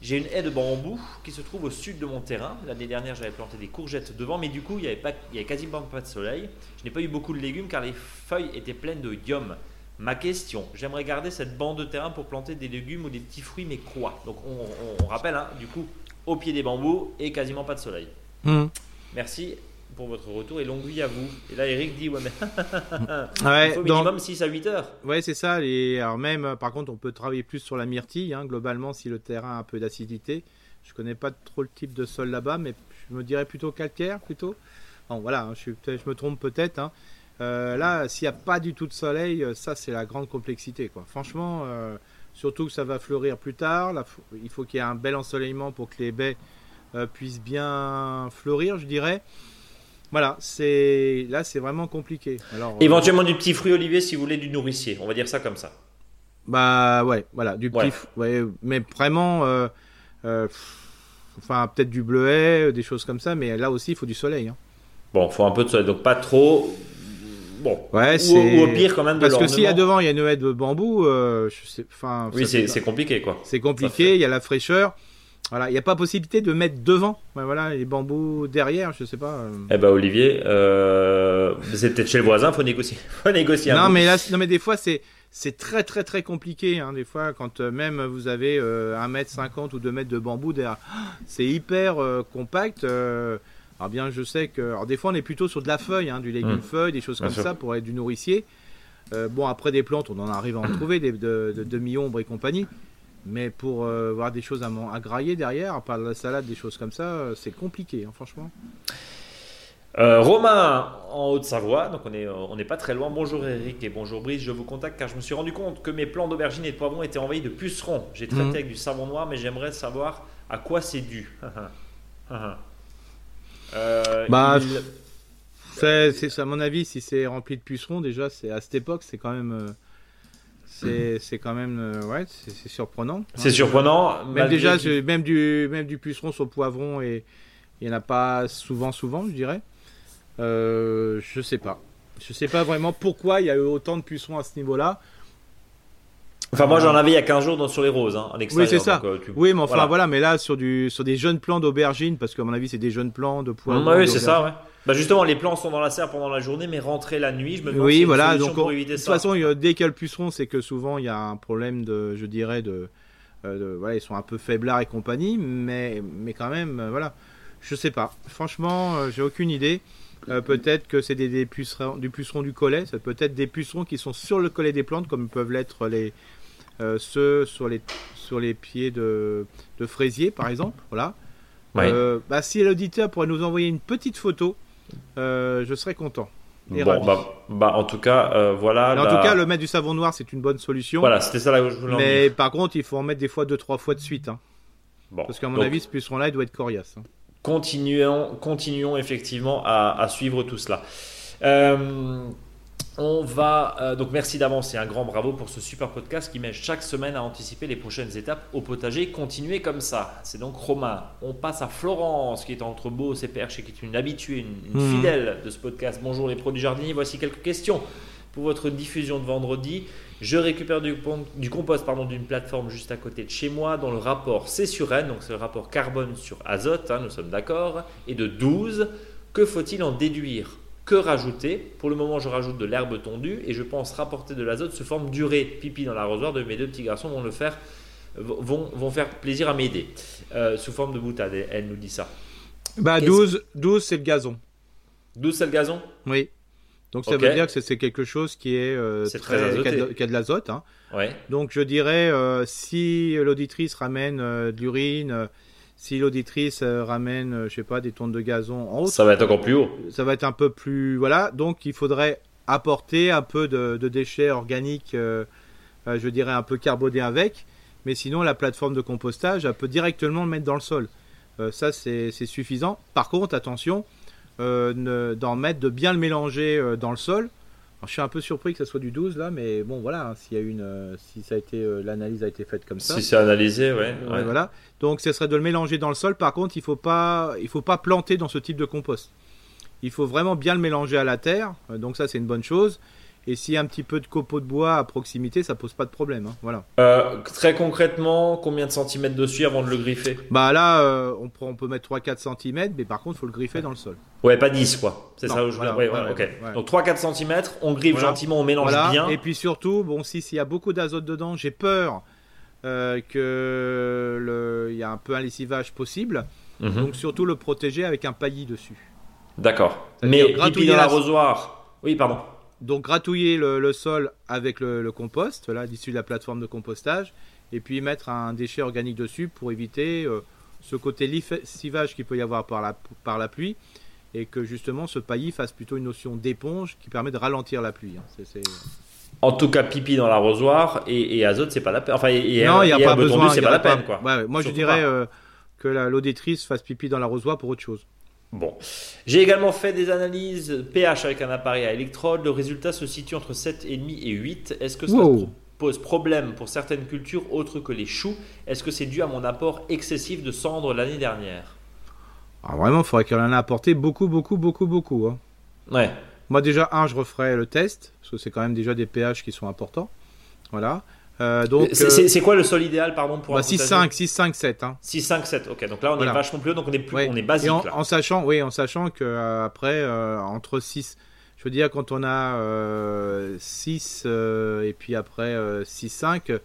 J'ai une haie de bambou qui se trouve au sud de mon terrain. L'année dernière, j'avais planté des courgettes devant, mais du coup, il n'y avait, y avait quasiment pas de soleil. Je n'ai pas eu beaucoup de légumes car les feuilles étaient pleines de dium. Ma question, j'aimerais garder cette bande de terrain pour planter des légumes ou des petits fruits, mais quoi? Donc on, rappelle, hein, du coup, au pied des bambous et quasiment pas de soleil. Hmm. Merci pour votre retour et longue vie à vous. Et là, Eric dit ouais, mais [laughs] il faut minimum 6 à 8 heures. Ouais, c'est ça. Et alors même, euh, par contre, on peut travailler plus sur la myrtille, hein, globalement, si le terrain a un peu d'acidité. Je connais pas trop le type de sol là-bas, mais je me dirais plutôt calcaire, plutôt. Bon, voilà, hein, je, je, me trompe peut-être. Hein. Euh, là, s'il n'y a pas du tout de soleil, euh, ça, c'est la grande complexité. Quoi. Franchement, surtout que ça va fleurir plus tard. Là, il faut qu'il y ait un bel ensoleillement pour que les baies puissent bien fleurir, je dirais. Voilà, c'est là c'est vraiment compliqué. Alors, euh, Éventuellement du petit fruit olivier si vous voulez du nourricier, on va dire ça comme ça. Bah ouais, voilà, du petit, ouais. mais vraiment, euh, euh, enfin peut-être du bleuet, des choses comme ça, mais là aussi il faut du soleil. Hein. Bon, il faut un peu de soleil, donc pas trop. Bon, ouais, ou, au pire quand même de Parce que s'il y a devant il y a une haie de bambou, je sais, enfin. Oui, c'est compliqué quoi. C'est compliqué, il y a la fraîcheur. Voilà, il n'y a pas possibilité de mettre devant, voilà, les bambous derrière, je sais pas. Euh. Eh ben Olivier, euh, c'est peut-être chez le voisin, faut négocier, [laughs] faut négocier. Non mais là, non mais des fois c'est c'est très très très compliqué, hein, des fois quand euh, même vous avez 1m50 ou 2 mètres de bambou derrière, c'est hyper compact. Alors bien, je sais que, alors des fois on est plutôt sur de la feuille, hein, du légume mmh. feuille, des choses comme ça pour être du nourricier. bon après des plantes, on en arrive à en trouver des de, de demi-ombre et compagnie. Mais pour euh, voir des choses à, à, grailler derrière, à part la salade, des choses comme ça, euh, c'est compliqué, hein, franchement. Euh, Romain en Haute-Savoie, donc on n'est on est pas très loin. Bonjour Eric et bonjour Brice, je vous contacte car je me suis rendu compte que mes plants d'aubergines et de poivrons étaient envahis de pucerons. J'ai traité mhm. avec du savon noir, mais j'aimerais savoir à quoi c'est dû. [laughs] bah, c'est à mon avis, si c'est rempli de pucerons, déjà, c'est à cette époque, c'est quand même c'est quand même euh, ouais, c'est surprenant. C'est surprenant. Même déjà, même du même du puceron sur poivron et il n'y en a pas souvent souvent, je dirais. Euh, je sais pas. Je sais pas vraiment pourquoi il y a eu autant de pucerons à ce niveau-là. Enfin, moi j'en avais il y a 15 jours dans, sur les roses, hein, en Oui, c'est ça. Euh, oui, mais enfin voilà. mais là sur, du, sur des jeunes plants d'aubergine, parce qu'à mon avis c'est des jeunes plants de poivron. oui, c'est ça, ouais. Bah justement, les plants sont dans la serre pendant la journée, mais rentrer la nuit, je me demande oui, voilà, donc pour éviter ça. De toute façon, dès qu'il y a le puceron, c'est que souvent il y a un problème de, je dirais, de, euh, voilà, ils sont un peu faiblards et compagnie, mais, mais quand même, euh, voilà, je sais pas. Franchement, euh, j'ai aucune idée. peut-être que c'est des, des pucerons, du puceron du collet, c'est peut-être des pucerons qui sont sur le collet des plantes, comme peuvent l'être les, euh, ceux sur les, sur les pieds de, de fraisier, par exemple. Voilà. Ouais. Euh, bah, si l'auditeur pourrait nous envoyer une petite photo, euh, je serais content. Bon, bah, bah, en tout cas, euh, voilà. Mais en la- tout cas, le mettre du savon noir, c'est une bonne solution. Voilà, c'était ça là où je voulais en Mais par contre, il faut en mettre des fois deux, trois fois de suite. hein. Bon. Parce qu'à mon Donc, avis, ce puceron-là, il doit être coriace. hein. continuons, continuons effectivement à, à suivre tout cela. Euh, on va euh, donc merci d'avance et un grand bravo pour ce super podcast qui m'aide chaque semaine à anticiper les prochaines étapes au potager. Continuez comme ça. C'est donc Romain. On passe à Florence qui est entre Beau et Perche et qui est une habituée, une, une Mhm. fidèle de ce podcast. Bonjour les produits jardiniers. Voici quelques questions pour votre diffusion de vendredi. Je récupère du compost pardon, d'une plateforme juste à côté de chez moi dont le rapport C sur N, donc c'est le rapport carbone sur azote, hein, nous sommes d'accord, est de 12. Que faut-il en déduire? Que rajouter Pour le moment, je rajoute de l'herbe tondue et je pense rapporter de l'azote sous forme d'urée. Pipi dans l'arrosoir de mes deux petits garçons vont le faire, vont, vont faire plaisir à m'aider. Euh, sous forme de boutade, elle- nous dit ça. Bah, Qu'est-ce- 12, 12 c'est le gazon. 12 c'est le gazon? Oui. Donc ça veut dire que c'est- quelque chose qui est euh, C'est très azoté. qui a de, qui a de l'azote. hein. Ouais. Donc je dirais euh, si l'auditrice ramène euh, de l'urine, euh, si l'auditrice euh, ramène, euh, je sais pas, des tonnes de gazon en haut, Ça va être encore plus haut. ça va être un peu plus voilà. Donc il faudrait apporter un peu de, de déchets organiques, euh, je dirais un peu carbonés avec. Mais sinon la plateforme de compostage, elle peut directement le mettre dans le sol. Euh, ça c'est suffisant. Par contre attention, euh, d'en mettre, de bien le mélanger dans le sol. Alors, je suis un peu surpris que ça soit du 12 là, mais bon voilà, hein, s'il y a une, euh, si ça a été, euh, l'analyse a été faite comme ça. Si c'est analysé, ouais. Ouais, ouais. voilà. Donc, ce serait de le mélanger dans le sol. Par contre, il faut pas, il faut pas planter dans ce type de compost. Il faut vraiment bien le mélanger à la terre. Euh, Donc ça, c'est une bonne chose. Et s'il y a un petit peu de copeaux de bois à proximité, ça pose pas de problème. hein. Voilà. Euh, très concrètement, combien de centimètres dessus avant de le griffer? Bah là, euh, on, peut mettre 3-4 cm, mais par contre, il faut le griffer dans le sol. Ouais, pas 10 quoi. C'est ça où je voilà, voulais- ouais, ouais, ouais, ok. ouais, ouais. Donc 3-4 cm, on griffe Voilà. gentiment, on mélange Voilà. bien. Et puis surtout, bon, si s'il y a beaucoup d'azote dedans, j'ai peur euh, que le, il y a un peu un lessivage possible. Mhm. Donc surtout le protéger avec un paillis dessus. D'accord. Mais gratouiller dans la- l'arrosoir. Oui, pardon. Donc gratouiller le, le sol avec le, le compost, là, issu de la plateforme de compostage, et puis mettre un déchet organique dessus pour éviter euh, ce côté lessivage qu'il peut y avoir par la, par la pluie, et que justement ce paillis fasse plutôt une notion d'éponge qui permet de ralentir la pluie. hein. En tout cas, pipi dans l'arrosoir et, et azote, c'est pas la peine. Enfin, et, non, il n'y a pas besoin. c'est pas la peine, quoi. Ouais, ouais. moi, je dirais euh, que la- l'auditrice fasse pipi dans l'arrosoir pour autre chose. Bon. J'ai également fait des analyses pH avec un appareil à électrode. Le résultat se situe entre 7,5 et 8. Est-ce que ça Wow. pose problème pour certaines cultures autres que les choux? Est-ce que c'est dû à mon apport excessif de cendres l'année dernière? Alors vraiment, il faudrait qu'elle en ait apporté beaucoup, beaucoup, beaucoup, beaucoup. hein. Ouais. Moi déjà, un, je referai le test, parce que c'est quand même déjà des pH qui sont importants. Voilà. Euh, donc, C'est euh, c'est- quoi le sol idéal, pardon, pour bah, un 6, potager 5, 6, 5, 7. Hein. 6, 5, 7. Ok, donc là on Voilà. est vachement plus haut, donc on est, plus, Ouais. on est basique en, là. en sachant, oui, en sachant que euh, après, euh, entre 6, je veux dire, quand on a 6 et puis après 6, 5, euh,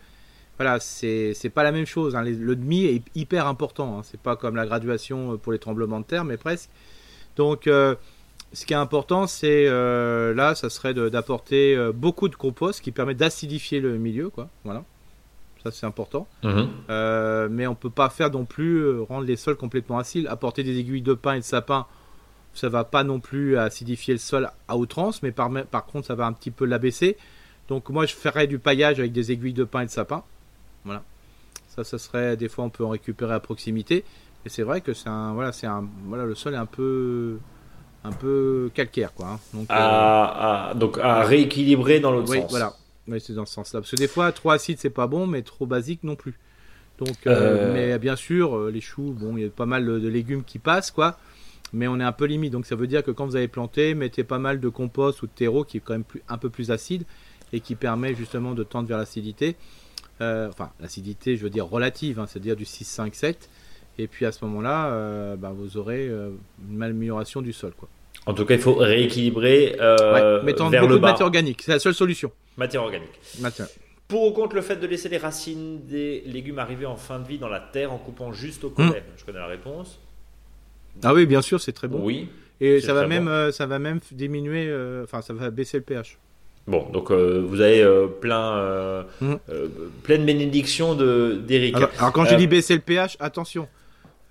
voilà, c'est pas la même chose. hein. Les- Le demi est hyper important. Hein. C'est pas comme la graduation pour les tremblements de terre, mais presque. Donc, ce qui est important, c'est euh, là, ça serait d'apporter euh, beaucoup de compost qui permet d'acidifier le milieu, quoi. Voilà, ça c'est important. Mhm. Euh, mais on peut pas faire non plus rendre les sols complètement acides. Apporter des aiguilles de pin et de sapin, ça va pas non plus acidifier le sol à outrance, mais par, par contre ça va un petit peu l'abaisser. Donc moi je ferais du paillage avec des aiguilles de pin et de sapin. Voilà. Ça, ça serait des fois on peut en récupérer à proximité. Et c'est vrai que c'est un voilà c'est un voilà le sol est un peu un peu calcaire quoi. hein. Donc À, à- donc à rééquilibrer dans l'autre oui, sens. voilà. Oui, c'est dans ce sens-là. Parce que des fois, trop acide, c'est pas bon, mais trop basique non plus. Donc, euh, Euh. mais bien sûr, euh, les choux, bon, il y a pas mal de, de légumes qui passent, quoi. Mais on est un peu limite. Donc, ça veut dire que quand vous avez planté, mettez pas mal de compost ou de terreau qui est quand même plus, un peu plus acide et qui permet justement de tendre vers l'acidité. Euh, enfin, l'acidité, je veux dire relative, hein, c'est-à-dire du 6, 5, 7. Et puis à ce moment-là, euh, bah, vous aurez euh, une amélioration du sol, quoi. En tout cas, il faut rééquilibrer euh, ouais, mettant vers beaucoup le de matière organique, c'est la seule solution. Matière organique. Matière. Pour ou contre le fait de laisser les racines des légumes arriver en fin de vie dans la terre en coupant juste au Hmm. collège Je connais la réponse. Ah oui, bien sûr, c'est très bon. Oui. Et ça va même, bon. euh, ça va même diminuer, euh, enfin, ça va baisser le pH. Bon, donc euh, vous avez plein, Mm. pleine bénédiction de d'Eric. Alors, alors, quand je dis baisser le pH, attention,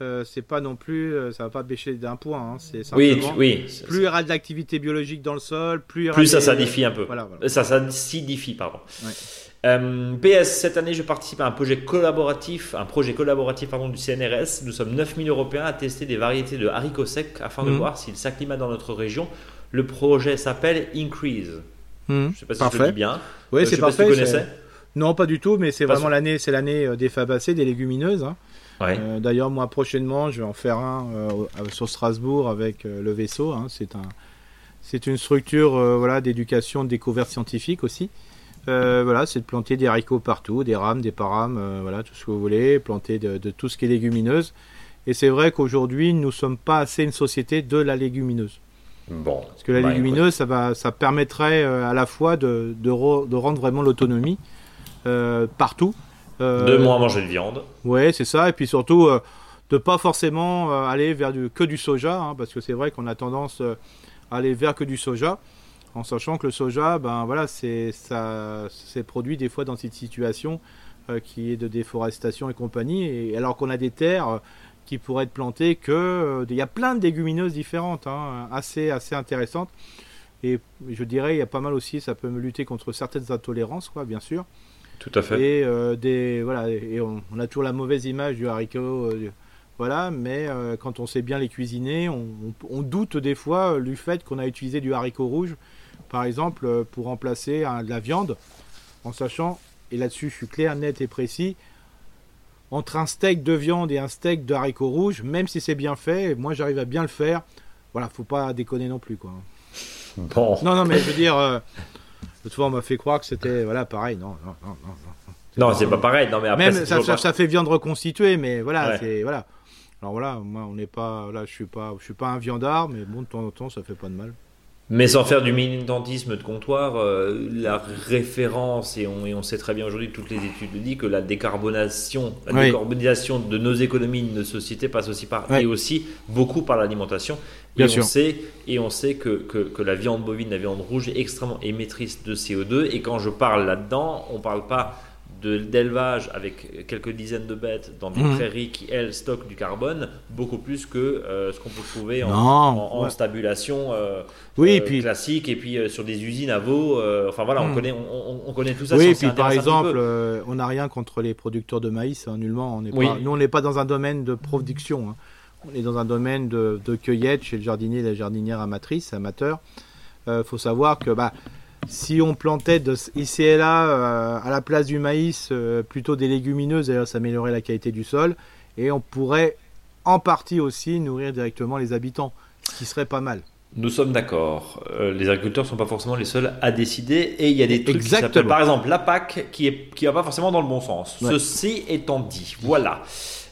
euh, c'est pas non plus, euh, ça va pas baisser d'un point. hein, c'est oui, simplement oui. plus il y aura de l'activité biologique dans le sol, plus plus ça s'adifie un peu. Voilà, voilà. Ça s'acidifie, pardon. Ouais. Euh, PS, cette année, je participe à un projet collaboratif, un projet collaboratif pardon, du CNRS. Nous sommes 9000 Européens à tester des variétés de haricots secs afin de Mhm. voir s'ils s'acclimatent dans notre région. Le projet s'appelle Increase. Mhm, Je sais pas si je le parfait. dis bien. Oui, c'est si parfait. tu c'est- connaissais. Non, pas du tout, mais c'est vraiment l'année, c'est l'année des fabacées, des légumineuses. hein. Ouais. Euh, D'ailleurs, moi prochainement, je vais en faire un euh, sur Strasbourg avec euh, le vaisseau. hein. C'est un, c'est une structure voilà d'éducation, de découverte scientifique aussi. Voilà, c'est de planter des haricots partout, des rames, des parames, voilà tout ce que vous voulez, planter de, de tout ce qui est légumineuse. Et c'est vrai qu'aujourd'hui, nous sommes pas assez une société de la légumineuse. Bon. Parce que la Bah, légumineuse, ça, va, ça permettrait à la fois de, de, re- de rendre vraiment l'autonomie partout. Euh, De moins manger de viande. Ouais, c'est ça. Et puis surtout, euh, de pas forcément euh, aller vers du, que du soja, hein, parce que c'est vrai qu'on a tendance à aller vers que du soja, en sachant que le soja, ben voilà, c'est produit des fois dans cette situation euh, qui est de déforestation et compagnie, et alors qu'on a des terres qui pourraient être plantées que, euh, il y a plein de légumineuses différentes, hein, assez assez intéressantes. Et je dirais, il y a pas mal aussi, ça peut me lutter contre certaines intolérances, quoi, bien sûr. Tout à fait. Et euh, des voilà, et on, on a toujours la mauvaise image du haricot, euh, voilà. Mais euh, quand on sait bien les cuisiner, on, on- on doute des fois du fait qu'on a utilisé du haricot rouge, par exemple, pour remplacer de la viande, en sachant et là-dessus je suis clair, net et précis. Entre un steak de viande et un steak de haricots rouges, même si c'est bien fait, moi j'arrive à bien le faire. Voilà, faut pas déconner non plus, quoi. Bon. Non, non, mais je veux dire, l'autre fois on m'a fait croire que c'était, voilà, pareil. Non, non, non, non. non. C'est pas pareil. Non, mais après, Même ça, ça, fait viande reconstituée, mais voilà, Ouais. c'est voilà. Alors voilà, moi on n'est pas, là, je suis pas, je suis pas un viandard, mais bon de temps en temps ça fait pas de mal. Mais sans faire du militantisme de comptoir, euh, la référence, et on, et on sait très bien aujourd'hui, toutes les études le disent, que la décarbonation, la Oui. décarbonisation de nos économies, de nos sociétés passe aussi par, et aussi beaucoup par l'alimentation. Bien et sûr. On sait, et on sait que, que, que la viande bovine, la viande rouge est extrêmement émettrice de CO2. Et quand je parle là-dedans, on parle pas d'élevage avec quelques dizaines de bêtes dans des Mhm. prairies qui, elles, stockent du carbone, beaucoup plus que euh, ce qu'on peut trouver en, en- en ouais. stabulation euh, Oui, euh, puis classique et puis sur des usines à veau. enfin voilà, on, Hmm. connaît, on, on- on connaît tout ça. oui, puis par exemple, on n'a rien contre les producteurs de maïs, hein, nullement. On Oui. pas, nous on n'est pas dans un domaine de production. hein. On est dans un domaine de, de cueillette chez le jardinier et la jardinière amatrice, amateur. Il faut savoir que bah, si on plantait de, ici et là, euh, à la place du maïs, euh, plutôt des légumineuses, d'ailleurs, ça améliorerait la qualité du sol. Et on pourrait en partie aussi nourrir directement les habitants, ce qui serait pas mal. Nous sommes d'accord. Euh, les agriculteurs ne sont pas forcément les seuls à décider et il y a des trucs qui Exactement. s'appellent par exemple la PAC qui est qui va pas forcément dans le bon sens. Ouais. Ceci étant dit, voilà.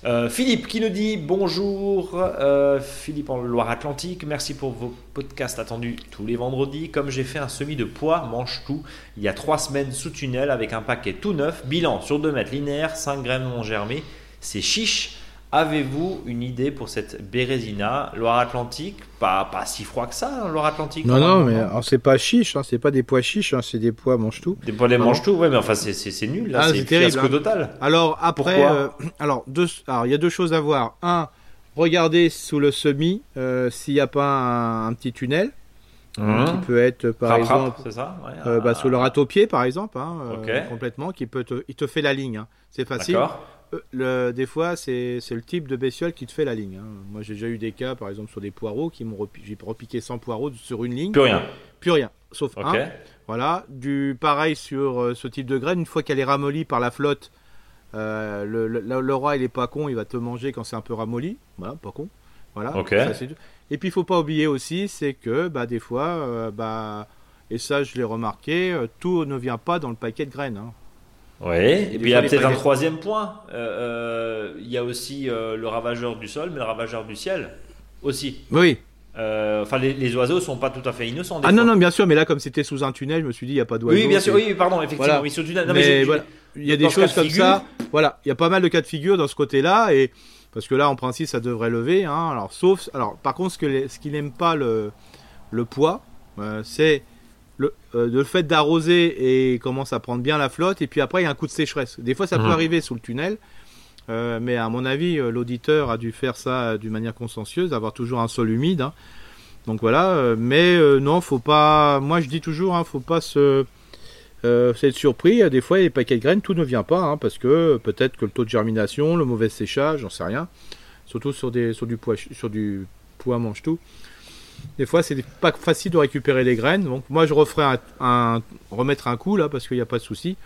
Euh, Philippe qui nous dit bonjour. Euh, Philippe en Loire-Atlantique, merci pour vos podcasts attendus tous les vendredis. Comme j'ai fait un semis de pois, mange tout, il y a trois semaines sous tunnel avec un paquet tout neuf, bilan sur 2 mètres linéaires, 5 graines non germées, c'est chiche. Avez-vous une idée pour cette Bérésina? Loire-Atlantique? Pas, pas si froid que ça, hein, Loire-Atlantique Non, non, mais c'est pas chiche, hein, c'est pas des pois chiches, hein, c'est des pois mange tout. Des pois des Ah mange tout, ouais, mais enfin c'est- nul, là, Ah, c'est terrible, hein. total. Alors après, euh, alors il y a deux choses à voir. Un, regardez sous le semis euh, s'il n'y a pas un, un petit tunnel qui peut être par Rap, exemple rap, ça ouais, euh, bah, ah, sous le râteau-pied par exemple, hein, euh, complètement, qui peut te, il te fait la ligne. hein. C'est facile. Euh, le, des fois, c'est c'est le type de bestiole qui te fait la ligne. hein. Moi, j'ai déjà eu des cas, par exemple, sur des poireaux, qui m'ont repiqué 100 poireaux sur une ligne. Plus rien. Plus rien, sauf Ok. un. Voilà, du pareil sur euh, ce type de graine, une fois qu'elle est ramollie par la flotte, euh, le, le, le roi il est pas con, il va te manger quand c'est un peu ramolli. Voilà, pas con. Voilà. Ok. ça, c'est tout. et puis il faut pas oublier aussi, c'est que bah, des fois, euh, bah, et ça je l'ai remarqué, tout ne vient pas dans le paquet de graines. hein. Oui. Et puis il y a peut-être un troisième point. Euh, euh, Il y a aussi euh, le ravageur du sol, mais le ravageur du ciel aussi. Oui. Enfin, les, les oiseaux sont pas tout à fait innocents. des Ah non, fois. non, bien sûr, mais là comme c'était sous un tunnel, je me suis dit il y a pas d'oiseaux. Oui, bien sûr, oui, pardon, effectivement. Voilà. Oui, sur du- non, mais voilà, il y a des choses comme figure- ça. Voilà, il y a pas mal de cas de figure dans ce côté-là et parce que là, en principe, ça devrait lever. Hein, alors, sauf, alors, par contre, ce que les- ce qui n'aime pas le le poids, euh, c'est le, le fait d'arroser et commence à prendre bien la flotte, et puis après il y a un coup de sécheresse. Des fois ça peut Mhm. arriver sous le tunnel, euh, mais à mon avis euh, l'auditeur a dû faire ça d'une manière consciencieuse, avoir toujours un sol humide. hein. Donc voilà, euh, mais euh, non, faut pas. Moi je dis toujours, hein, faut pas se euh, c'est surpris. Des fois, les paquets de graines, tout ne vient pas, hein, parce que peut-être que le taux de germination, le mauvais séchage, j'en sais rien. Surtout sur, des, sur du poids, sur du poids mange tout. Des fois, c'est pas facile de récupérer les graines. Donc, moi, je referai un, un- remettre un coup là, parce qu'il n'y a pas de souci.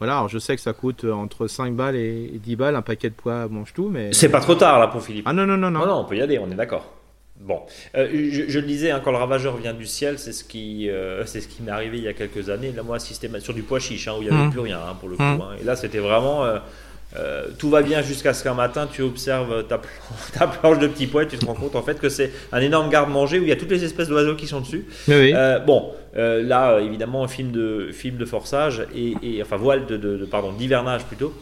Voilà, alors je sais que ça coûte euh, entre 5 balles et, et 10 balles un paquet de poids mange tout, mais. C'est pas trop tard là pour Philippe. Ah non, non, non, non. Non, non, on peut y aller, on est d'accord. Bon, Euh, je, je le disais, hein, quand le ravageur vient du ciel, c'est ce qui, euh, c'est ce qui m'est arrivé il y a quelques années. Là, moi, système sur du pois chiche, hein, où il n'y avait Mhm. plus rien hein, pour le coup. Mhm. hein. Et là, c'était vraiment. euh, euh, tout va bien jusqu'à ce qu'un matin tu observes ta, plan- [laughs] ta planche de petits pois et tu te rends compte en fait que c'est un énorme garde-manger où il y a toutes les espèces d'oiseaux qui sont dessus. Oui. Euh, bon, euh, là évidemment un film de film de forçage et, et- enfin voile de, de- de- pardon d'hivernage plutôt.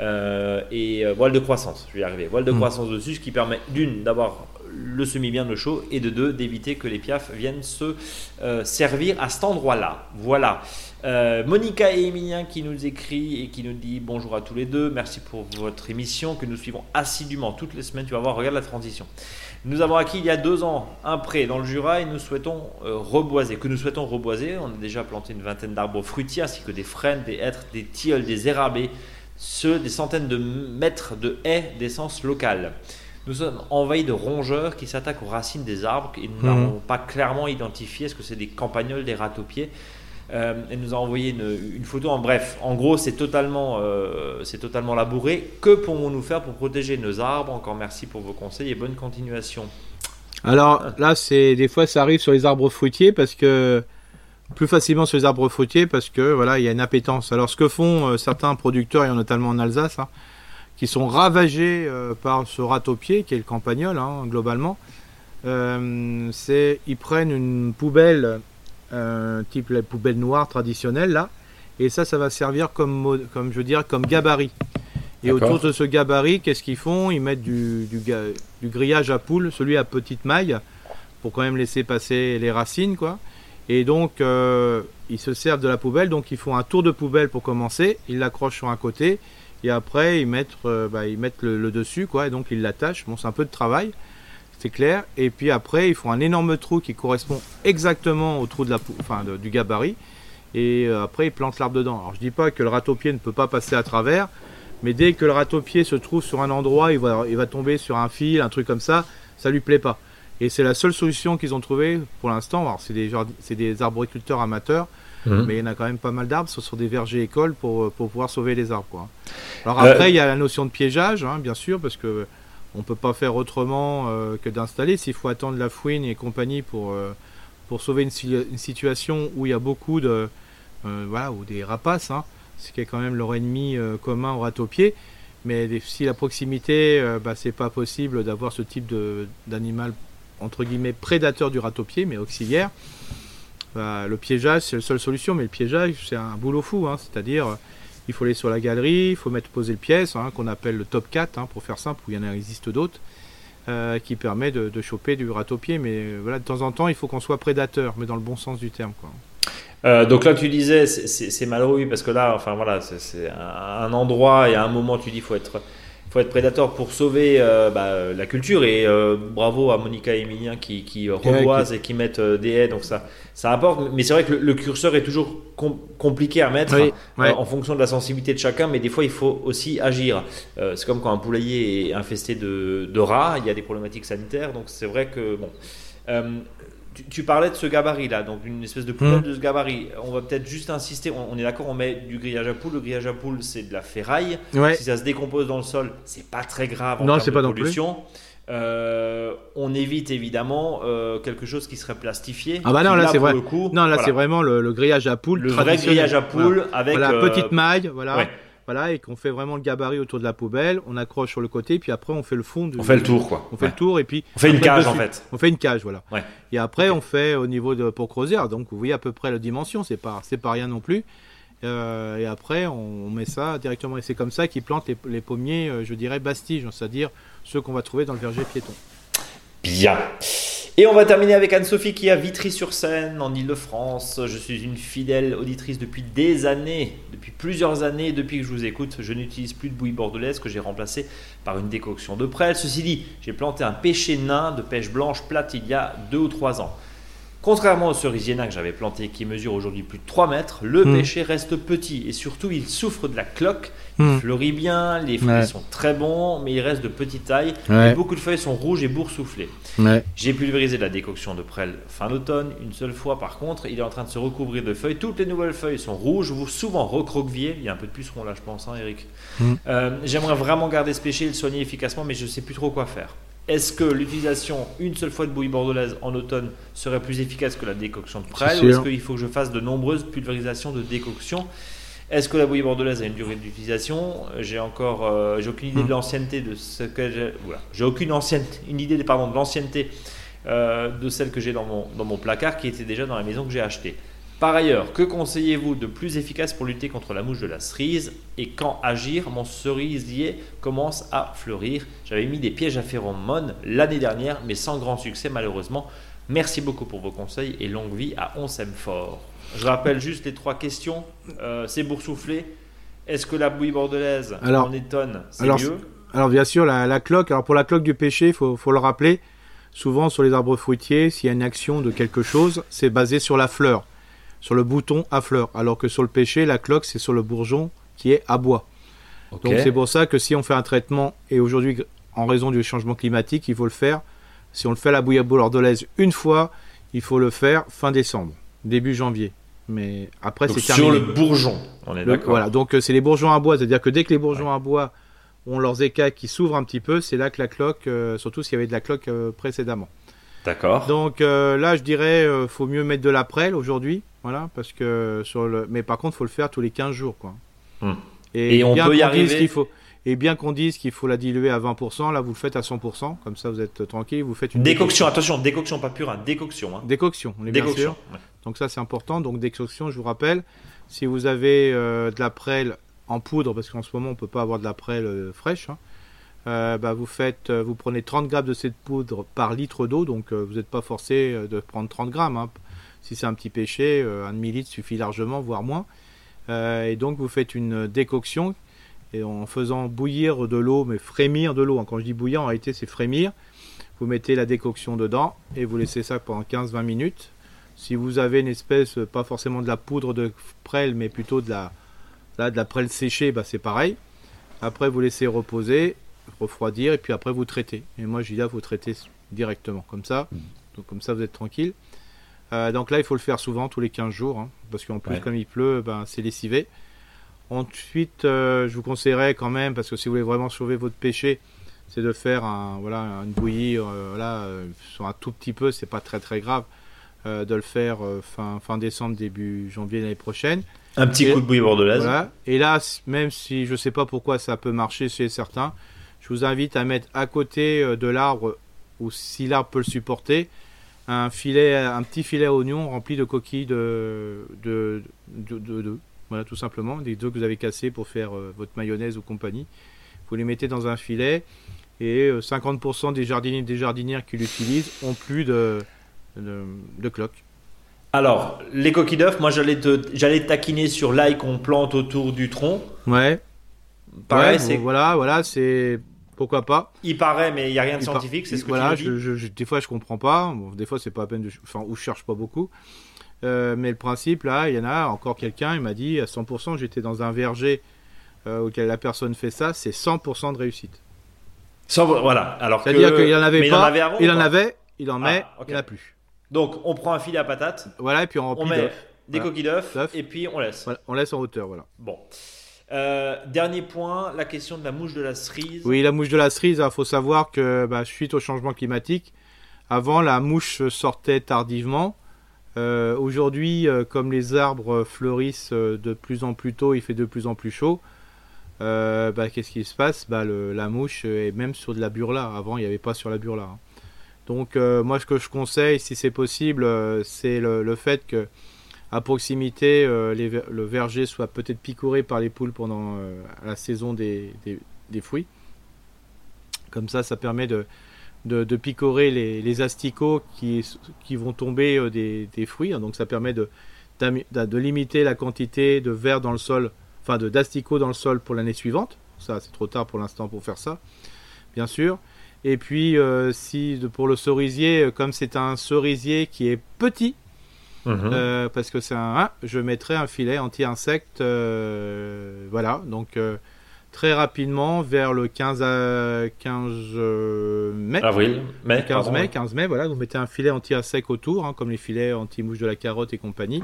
Euh, et voile de croissance. Je vais y arriver. Voile de Mhm. croissance dessus, ce qui permet d'une d'avoir le semi bien de chaud et de deux d'éviter que les piafs viennent se euh, servir à cet endroit-là. Voilà. Euh, Monica et Emilien qui nous écrit et qui nous dit bonjour à tous les deux, merci pour votre émission que nous suivons assidûment toutes les semaines. Tu vas voir, regarde la transition. Nous avons acquis il y a deux ans un pré dans le Jura et nous souhaitons euh, reboiser. Que nous souhaitons reboiser, on a déjà planté une vingtaine d'arbres fruitiers ainsi que des frênes, des hêtres, des tilleuls, des érabés, ceux des centaines de mètres de haies d'essence locale. Nous sommes envahis de rongeurs qui s'attaquent aux racines des arbres et nous Mhm. n'avons pas clairement identifié est-ce que c'est des campagnols, des râteaux-pieds. Euh, elle nous a envoyé une, une photo. En bref, en gros, c'est totalement, euh, c'est totalement labouré. Que pouvons-nous faire pour protéger nos arbres? Encore merci pour vos conseils et bonne continuation. Alors là, c'est des fois ça arrive sur les arbres fruitiers parce que plus facilement sur les arbres fruitiers parce que voilà, il y a une appétence. Alors ce que font euh, certains producteurs, et notamment en Alsace, hein, qui sont ravagés euh, par ce râteau-pied qui est le campagnol hein, globalement, euh, c'est ils prennent une poubelle euh, type la poubelle noire traditionnelle là, et ça, ça va servir comme comme je veux dire comme gabarit. Et autour de ce gabarit, qu'est-ce qu'ils font? Ils mettent du, du, ga- du grillage à poule, celui à petite maille, pour quand même laisser passer les racines, quoi. Et donc, euh, ils se servent de la poubelle, donc ils font un tour de poubelle pour commencer, ils l'accrochent sur un côté, et après, ils mettent, euh, bah, ils mettent le, dessus, quoi, et donc ils l'attachent. Bon, c'est un peu de travail, c'est clair. Et puis après, ils font un énorme trou qui correspond exactement au trou de la enfin, du gabarit, et euh, après, ils plantent l'arbre dedans. Alors, je dis pas que le râteau-pied ne peut pas passer à travers, mais dès que le râteau-pied se trouve sur un endroit, il va, il va tomber sur un fil, un truc comme ça, ça lui plaît pas. Et c'est la seule solution qu'ils ont trouvée pour l'instant. Alors, c'est des, c'est des arboriculteurs amateurs, Mhm. mais il y en a quand même pas mal d'arbres, ce sont des vergers écoles pour, pour pouvoir sauver les arbres. Quoi. Alors Euh, après, il y a la notion de piégeage, hein, bien sûr, parce que on peut pas faire autrement euh, que d'installer. S'il faut attendre la fouine et compagnie pour, euh, pour sauver une, si- une situation où il y a beaucoup de, euh, voilà, ou des rapaces, hein, ce qui est quand même leur ennemi euh, commun au râteau-pied. Mais si la proximité, euh, bah, c'est pas possible d'avoir ce type d'animal entre guillemets prédateur du râteau-pied, mais auxiliaire. Bah, le piégeage, c'est la seule solution, mais le piégeage, c'est un boulot fou. hein. C'est-à-dire, euh, il faut aller sur la galerie, il faut mettre poser le pièce, hein, qu'on appelle le top 4, hein, pour faire simple, où il y en a, existe d'autres, euh, qui permet de, choper du râteau-pied. Mais euh, voilà, de temps en temps, il faut qu'on soit prédateur, mais dans le bon sens du terme. Donc là, tu disais, c'est- malheureux parce que là, enfin voilà, c'est- un endroit et à un moment, tu dis, faut être, faut être prédateur pour sauver euh, bah, la culture. Et euh, bravo à Monica et Emilien qui, qui reboisent et qui mettent euh, des haies, donc ça, ça apporte. Mais c'est vrai que le, le curseur est toujours com- compliqué à mettre Oui, euh, ouais. en fonction de la sensibilité de chacun, mais des fois, il faut aussi agir. C'est comme quand un poulailler est infesté de, de rats, il y a des problématiques sanitaires, donc c'est vrai que bon. Tu, tu parlais de ce gabarit-là, donc une espèce de poubelle Mhm. de ce gabarit. On va peut-être juste insister, on, on est d'accord, on met du grillage à poule. Le grillage à poule, c'est de la ferraille. Ouais. Si ça se décompose dans le sol, c'est pas très grave en Non, termes de pas non plus. pollution. Euh, on évite évidemment euh, quelque chose qui serait plastifié. Ah bah non, là, c'est vrai. le coup, Non, là, voilà. c'est vraiment le, le grillage à poule. le vrai grillage à poule Voilà. avec Voilà, euh, petite maille, voilà. ouais. Voilà, et qu'on fait vraiment le gabarit autour de la poubelle, on accroche sur le côté, puis après on fait le fond. du- On fait le tour, quoi. On fait Ouais. le tour, et puis. On fait une cage en fait. On fait une cage, voilà. Ouais. Et après, on fait au niveau de pour creuser. Donc, vous voyez à peu près la dimension, c'est pas, c'est pas rien non plus. Euh, et après, on, on met ça directement. Et c'est comme ça qu'ils plantent les, les pommiers, euh, je dirais, bastiges, c'est-à-dire ceux qu'on va trouver dans le verger piéton. Bien. Et on va terminer avec Anne-Sophie qui a Vitry-sur-Seine, en Ile-de-France. Je suis une fidèle auditrice depuis des années, depuis plusieurs années, depuis que je vous écoute. Je n'utilise plus de bouillie bordelaise que j'ai remplacée par une décoction de prêle. Ceci dit, j'ai planté un pêcher nain de pêche blanche plate il y a deux ou trois ans. Contrairement au cerisier que j'avais planté qui mesure aujourd'hui plus de 3 mètres, le Hmm. pêcher reste petit et surtout il souffre de la cloque. Hmm. Il fleurit bien, les fruits Ouais. sont très bons, mais il reste de petite taille. Ouais. Et beaucoup de feuilles sont rouges et boursouflées. Ouais. J'ai pulvérisé de la décoction de prêle fin d'automne. Une seule fois, par contre, il est en train de se recouvrir de feuilles. Toutes les nouvelles feuilles sont rouges, ou souvent recroquevillées. Il y a un peu de puceron là, je pense, hein, Eric. Mm. Euh, J'aimerais vraiment garder ce péché et le soigner efficacement, mais je ne sais plus trop quoi faire. Est-ce que l'utilisation une seule fois de bouillie bordelaise en automne serait plus efficace que la décoction de prêle C'est Ou est-ce qu'il faut que je fasse de nombreuses pulvérisations de décoction Est-ce que la bouillie bordelaise a une durée d'utilisation J'ai encore, euh, j'ai aucune idée de l'ancienneté de ce que j'ai. Voilà. J'ai aucune ancienne, une idée, pardon, de l'ancienneté euh, de celle que j'ai dans mon, dans mon placard qui était déjà dans la maison que j'ai achetée. Par ailleurs, que conseillez-vous de plus efficace pour lutter contre la mouche de la cerise et quand agir? Mon cerisier commence à fleurir. J'avais mis des pièges à phéromones l'année dernière, mais sans grand succès malheureusement. Merci beaucoup pour vos conseils et longue vie à On s'aime fort. Je rappelle juste les trois questions. Euh, c'est boursouflé. Est-ce que la bouillie bordelaise Alors- en étonne, c'est alors, mieux? Alors bien sûr, la, la cloque. Alors pour la cloque du pêcher, il faut, faut le rappeler. Souvent sur les arbres fruitiers, s'il y a une action de quelque chose, c'est basé sur la fleur, sur le bouton à fleur. Alors que sur le pêcher, la cloque, c'est sur le bourgeon qui est à bois. Donc c'est pour ça que si on fait un traitement, et aujourd'hui, en raison du changement climatique, il faut le faire. Si on le fait à la bouillie bordelaise une fois, il faut le faire fin décembre, début janvier. Mais après, c'est sur terminé. le bourgeon, on est d'accord. Voilà, donc euh, c'est les bourgeons à bois, c'est-à-dire que dès que les bourgeons à bois ont leurs écailles qui s'ouvrent un petit peu, c'est là que la cloque, euh, surtout s'il y avait de la cloque euh, précédemment. D'accord. Donc euh, là, je dirais, euh, faut mieux mettre de la prêle aujourd'hui, voilà, parce que sur le, mais par contre, faut le faire tous les 15 jours, quoi. Hmm. Et on bien peut y qu'on arriver dise qu'il faut, et bien qu'on dise qu'il faut la diluer à 20%, là, vous le faites à 100%, comme ça, vous êtes tranquille, vous faites une Décoction, attention, décoction, pas purin, décoction. Hein. Décoction, on est bien Décoction. sûr. ouais. Donc ça c'est important. Donc décoction, je vous rappelle, si vous avez euh, de la prêle en poudre, parce qu'en ce moment on peut pas avoir de la prêle euh, fraîche, hein, euh, bah, vous faites, euh, vous prenez 30 grammes de cette poudre par litre d'eau, donc euh, vous n'êtes pas forcé de prendre 30 grammes. hein. Si c'est un petit péché, un demi litre suffit largement, voire moins. Et donc vous faites une décoction et en faisant bouillir de l'eau, mais frémir de l'eau. hein. Quand je dis bouillir, en réalité c'est frémir. Vous mettez la décoction dedans et vous laissez ça pendant 15-20 minutes. Si vous avez une espèce, pas forcément de la poudre de prêle, mais plutôt de la, là, de la prêle séchée, bah, c'est pareil. Après, vous laissez reposer, refroidir, et puis après, vous traitez. Et moi, je dis là, vous traitez directement, comme ça. Donc, comme ça, vous êtes tranquille. Euh, donc là, il faut le faire souvent, tous les 15 jours, hein, parce qu'en plus, Ouais. comme il pleut, ben, c'est lessivé. Ensuite, euh, je vous conseillerais quand même, parce que si vous voulez vraiment sauver votre péché, c'est de faire un, voilà, une bouillie euh, voilà, euh, sur un tout petit peu, c'est pas très très grave, de le faire fin, fin décembre, début janvier l'année prochaine. Un petit Et- coup de bouillie bordelaise. Voilà. Et là, même si je sais pas pourquoi ça peut marcher chez certains, je vous invite à mettre à côté euh, de l'arbre, ou si l'arbre peut le supporter, un filet, un petit filet à oignon rempli de coquilles de de, de. Voilà, tout simplement, des œufs que vous avez cassés pour faire euh, votre mayonnaise ou compagnie. Vous les mettez dans un filet et euh, 50% des jardiniers et des jardinières qui l'utilisent ont plus de, de, de cloques. Alors, les coquilles d'œufs, moi j'allais j'allais taquiner sur l'ail qu'on plante autour du tronc. Ouais. Pareil, Ouais, c'est, voilà, voilà, c'est pourquoi pas. il paraît, mais il n'y a rien de Il scientifique, c'est ce que voilà, tu je, je- je- des fois je comprends pas, Bon, des fois c'est pas à peine de, enfin ou je cherche pas beaucoup. Euh, mais le principe là, il y en a encore quelqu'un, il m'a dit à 100%, j'étais dans un verger euh, auquel la personne fait ça, c'est 100% de réussite. Sans- voilà. Alors que, C'est-à-dire qu'il en avait mais pas, il en avait avant, il en avait, il en Ah, met, il en a plus. Donc, on prend un filet à patates, Voilà, et puis on on remplit met d'œufs. des Voilà. coquilles d'œufs, D'œufs. et puis on laisse. Voilà, on laisse en hauteur, voilà. Bon. Euh, dernier point, la question de la mouche de la cerise. Oui, la mouche de la cerise, il faut savoir que bah, suite au changement climatique, avant la mouche sortait tardivement. Euh, Aujourd'hui, euh, comme les arbres fleurissent de plus en plus tôt, il fait de plus en plus chaud. bah, Qu'est-ce qui se passe? Bah, La mouche est même sur de la burla. Avant, il n'y avait pas sur la burla. hein. Donc, moi, ce que je conseille, si c'est possible, c'est le fait que à proximité, euh, le verger soit peut-être picoré par les poules pendant euh, la saison des, fruits. Comme ça, ça permet de, picorer les, asticots qui, vont tomber des, fruits. Donc ça permet de, limiter la quantité de verre dans le sol, enfin d'asticots dans le sol pour l'année suivante. Ça, c'est trop tard pour l'instant pour faire ça, bien sûr. Et puis, si pour le cerisier, comme c'est un cerisier qui est petit, Mhm. Euh, parce que c'est un, je mettrai un filet anti-insecte, euh, voilà, donc euh, très rapidement vers le 15 à 15 mai. Avril, mai. 15 mai, 15 mai, voilà, vous mettez un filet anti-insecte autour, hein, comme les filets anti-mouche de la carotte et compagnie,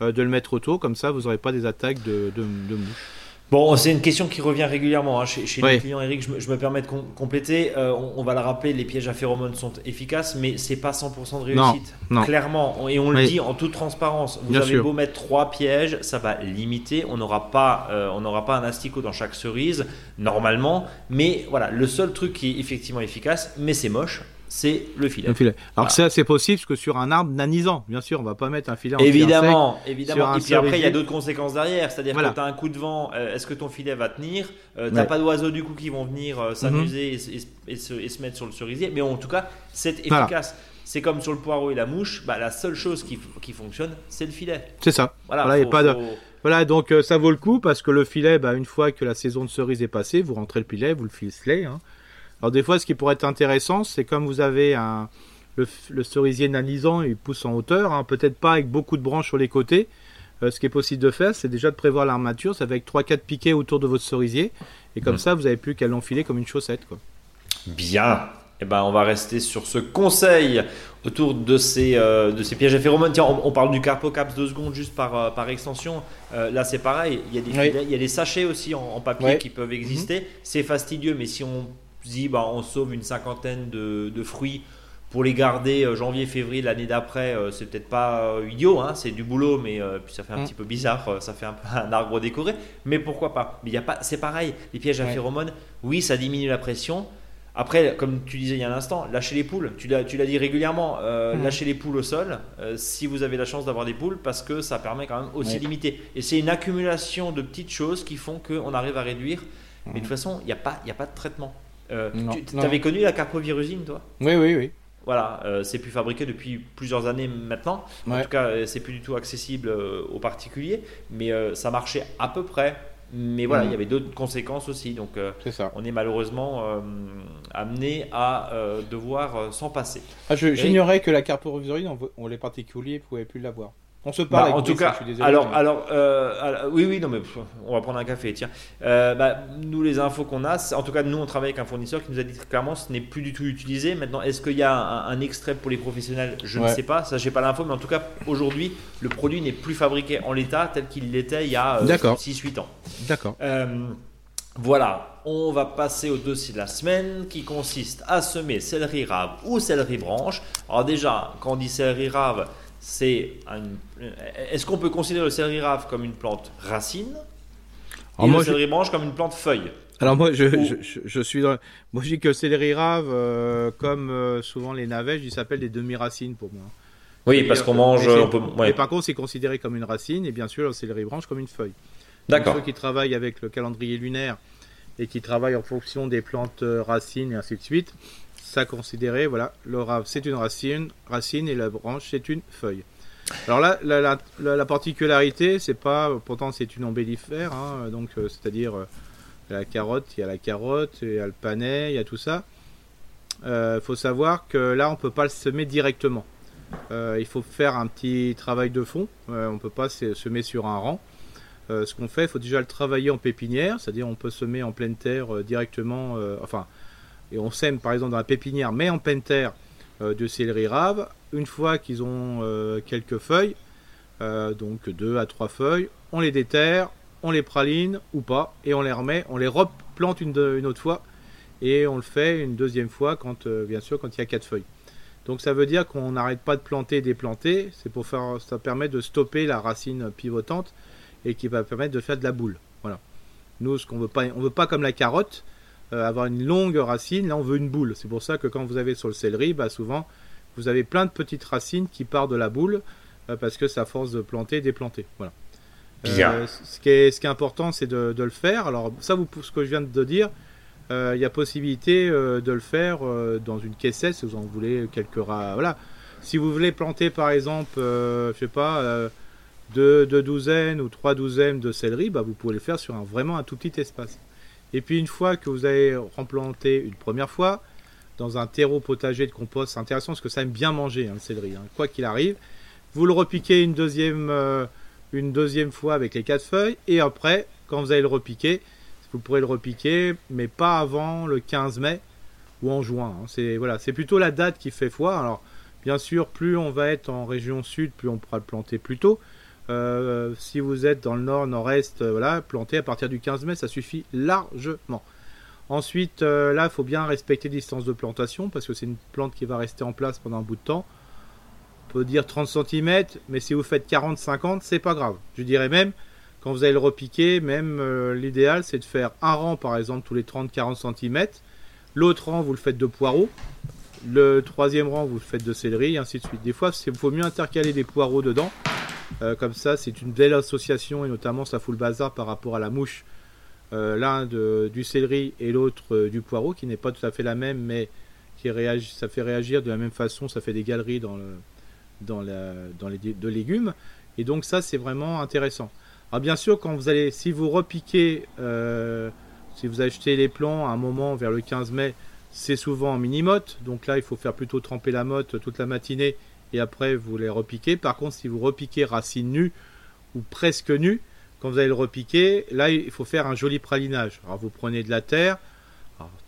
de le mettre autour, comme ça vous n'aurez pas des attaques de, de, de mouches. Bon, c'est une question qui revient régulièrement hein, chez, chez les clients, Eric. Je me, permets de compléter. Euh, on, va le rappeler, les pièges à phéromones sont efficaces, mais c'est pas 100% de réussite. Clairement, et on le dit en toute transparence. Vous avez beau mettre trois pièges, ça va limiter. On n'aura pas, euh, on n'aura pas un asticot dans chaque cerise normalement. Mais voilà, le seul truc qui est effectivement efficace, mais c'est moche, c'est le filet. Alors ça, c'est possible parce que sur un arbre nanisant, bien sûr, on va pas mettre un filet en Évidemment, évidemment. Et puis après, il y a d'autres conséquences derrière. C'est-à-dire que tu as un coup de vent, euh, est-ce que ton filet va tenir? Euh, Tu n'as pas d'oiseaux du coup qui vont venir euh, s'amuser mhm. et, se, mettre sur le cerisier. Mais en tout cas, c'est efficace. C'est comme sur le poireau et la mouche, bah, la seule chose qui, fonctionne, c'est le filet. C'est ça. Voilà, pas de... voilà donc ça vaut le coup parce que le filet, bah, une fois que la saison de cerise est passée, vous rentrez le filet, vous le ficelez. Hein. Alors des fois, ce qui pourrait être intéressant, c'est comme vous avez un, le, cerisier nanisant, il pousse en hauteur, hein, peut-être pas avec beaucoup de branches sur les côtés. Euh, ce qui est possible de faire, c'est déjà de prévoir l'armature, ça avec 3-4 piquets autour de votre cerisier, et comme mmh. ça, vous n'avez plus qu'à l'enfiler comme une chaussette. Quoi. Bien. Eh ben, on va rester sur ce conseil autour de ces, euh, de ces pièges à phéromones. Tiens, on, parle du Carpocaps deux secondes juste par, euh, par extension. là, c'est pareil. Il y, a des il y a des sachets aussi en, papier qui peuvent exister. Mmh. C'est fastidieux, mais si on dit bah, on sauve une cinquantaine de, fruits pour les garder euh, janvier, février l'année d'après, euh, c'est peut-être pas euh, idiot, hein, c'est du boulot, mais puis ça fait un mm. petit peu bizarre, ça fait un peu [laughs] un arbre décoré, mais pourquoi pas? Mais il y a pas, c'est pareil, les pièges à phéromones, oui, ça diminue la pression. Après, comme tu disais il y a un instant, lâchez les poules. Tu l'as, tu l'as dit régulièrement, mm. lâchez les poules au sol si vous avez la chance d'avoir des poules parce que ça permet quand même aussi de limiter. Et c'est une accumulation de petites choses qui font qu'on arrive à réduire. Mais de toute mm. façon, il n'y a, pas, a pas de traitement. Euh, tu avais connu la carpovirusine, toi? Oui, oui, oui. Voilà, euh, c'est plus fabriqué depuis plusieurs années maintenant. En tout cas, euh, c'est plus du tout accessible aux particuliers, mais ça marchait à peu près. Mais voilà, il y avait d'autres conséquences aussi. Donc, ça. on est malheureusement amené à devoir s'en passer. Ah, J'ignorais que la carpovirine, on, les particuliers ne pouvaient plus l'avoir. On se parle. Bah, en tout cas, alors, alors, euh, oui, oui, non, mais on va prendre un café. Tiens, euh, bah, nous les infos qu'on a, en tout cas, nous on travaille avec un fournisseur qui nous a dit clairement ce n'est plus du tout utilisé. Maintenant, est-ce qu'il y a un, extrait pour les professionnels? Je ne sais pas. Ça, j'ai pas l'info, mais en tout cas, aujourd'hui, le produit n'est plus fabriqué en l'état tel qu'il l'était il y a 6-8 euh, ans. D'accord. Voilà, on va passer au dossier de la semaine qui consiste à semer céleri rave ou céleri branche. Alors déjà, quand on dit céleri rave, c'est est-ce qu'on peut considérer le céleri rave comme une plante racine et le céleri branche comme une plante feuille alors moi, je, je, suis dans... Moi, je dis que le céleri rave, euh, comme euh, souvent les navets, il s'appelle des demi-racines pour moi. Oui, parce qu'on mange... Mais par contre, c'est considéré comme une racine, et bien sûr, le céleri branche comme une feuille. D'accord. Ceux qui travaillent avec le calendrier lunaire et qui travaillent en fonction des plantes euh, racines et ainsi de suite, ça considéré, voilà, rave c'est une racine, racine et la branche c'est une feuille. Alors là, la, la, particularité, c'est pas, pourtant c'est une ombellifère, hein, donc euh, c'est-à-dire euh, la carotte, il y a la carotte, il y a le panais, il y a tout ça. Il euh, faut savoir que là, on peut pas le semer directement. il faut faire un petit travail de fond. on peut pas semer sur un rang. ce qu'on fait, il faut déjà le travailler en pépinière, c'est-à-dire on peut semer en pleine terre directement, enfin et on sème par exemple dans la pépinière, mais en pleine terre, euh, de céleri rave, une fois qu'ils ont euh, quelques feuilles, euh, donc deux à trois feuilles, on les déterre, on les praline ou pas, et on les remet, on les replante une, une autre fois, et on le fait une deuxième fois quand, bien sûr, quand il y a quatre feuilles. Donc ça veut dire qu'on n'arrête pas de planter et déplanter, c'est pour faire, ça permet de stopper la racine pivotante et qui va permettre de faire de la boule. Voilà. Nous, ce qu'on veut pas, on veut pas comme la carotte, avoir une longue racine. Là, on veut une boule. C'est pour ça que quand vous avez sur le céleri, bah, souvent, vous avez plein de petites racines qui partent de la boule euh, parce que ça force de planter et déplanter. Voilà. Euh, ce, qui est, ce qui est important, c'est de, le faire. Alors, ça, vous, ce que je viens de dire, euh, il y a possibilité euh, de le faire euh, dans une caissette si vous en voulez quelques ra- voilà si vous voulez planter par exemple euh, je sais pas euh, deux, deux douzaines ou trois douzaines de céleri bah, vous pouvez le faire sur un, vraiment un tout petit espace et puis une fois que vous avez remplanté une première fois dans un terreau potager de compost c'est intéressant parce que ça aime bien manger hein, le céleri hein, quoi qu'il arrive vous le repiquez une deuxième euh, une deuxième fois avec les quatre feuilles et après quand vous allez le repiquer vous pourrez le repiquer, mais pas avant le 15 mai ou en juin. hein. C'est voilà, c'est plutôt la date qui fait foi. Alors, bien sûr, plus on va être en région sud, plus on pourra le planter plus tôt. Euh, si vous êtes dans le nord, nord-est, euh, à partir du 15 mai, ça suffit largement. Ensuite, euh, là, il faut bien respecter les distances de plantation parce que c'est une plante qui va rester en place pendant un bout de temps. On peut dire 30 cm, mais si vous faites 40-50, c'est pas grave. Je dirais même, quand vous allez le repiquer, même euh, l'idéal c'est de faire un rang par exemple tous les 30-40 cm. L'autre rang vous le faites de poireaux. Le troisième rang vous le faites de céleri et ainsi de suite. Des fois il faut mieux intercaler des poireaux dedans. Euh, comme ça c'est une belle association et notamment ça fout le bazar par rapport à la mouche. Euh, L'un du céleri et l'autre euh, du poireau qui n'est pas tout à fait la même mais qui réagit, ça fait réagir de la même façon, ça fait des galeries dans, les de légumes. Et donc ça c'est vraiment intéressant. Alors bien sûr, quand vous allez, si vous repiquez, si vous achetez les plants à un moment vers le 15 mai, c'est souvent en mini-motte. Donc là, il faut faire plutôt tremper la motte toute la matinée après vous les repiquez. Par contre, si vous repiquez racines nues ou presque nues, quand vous allez le repiquer, là, il faut faire un joli pralinage. Alors vous prenez de la terre,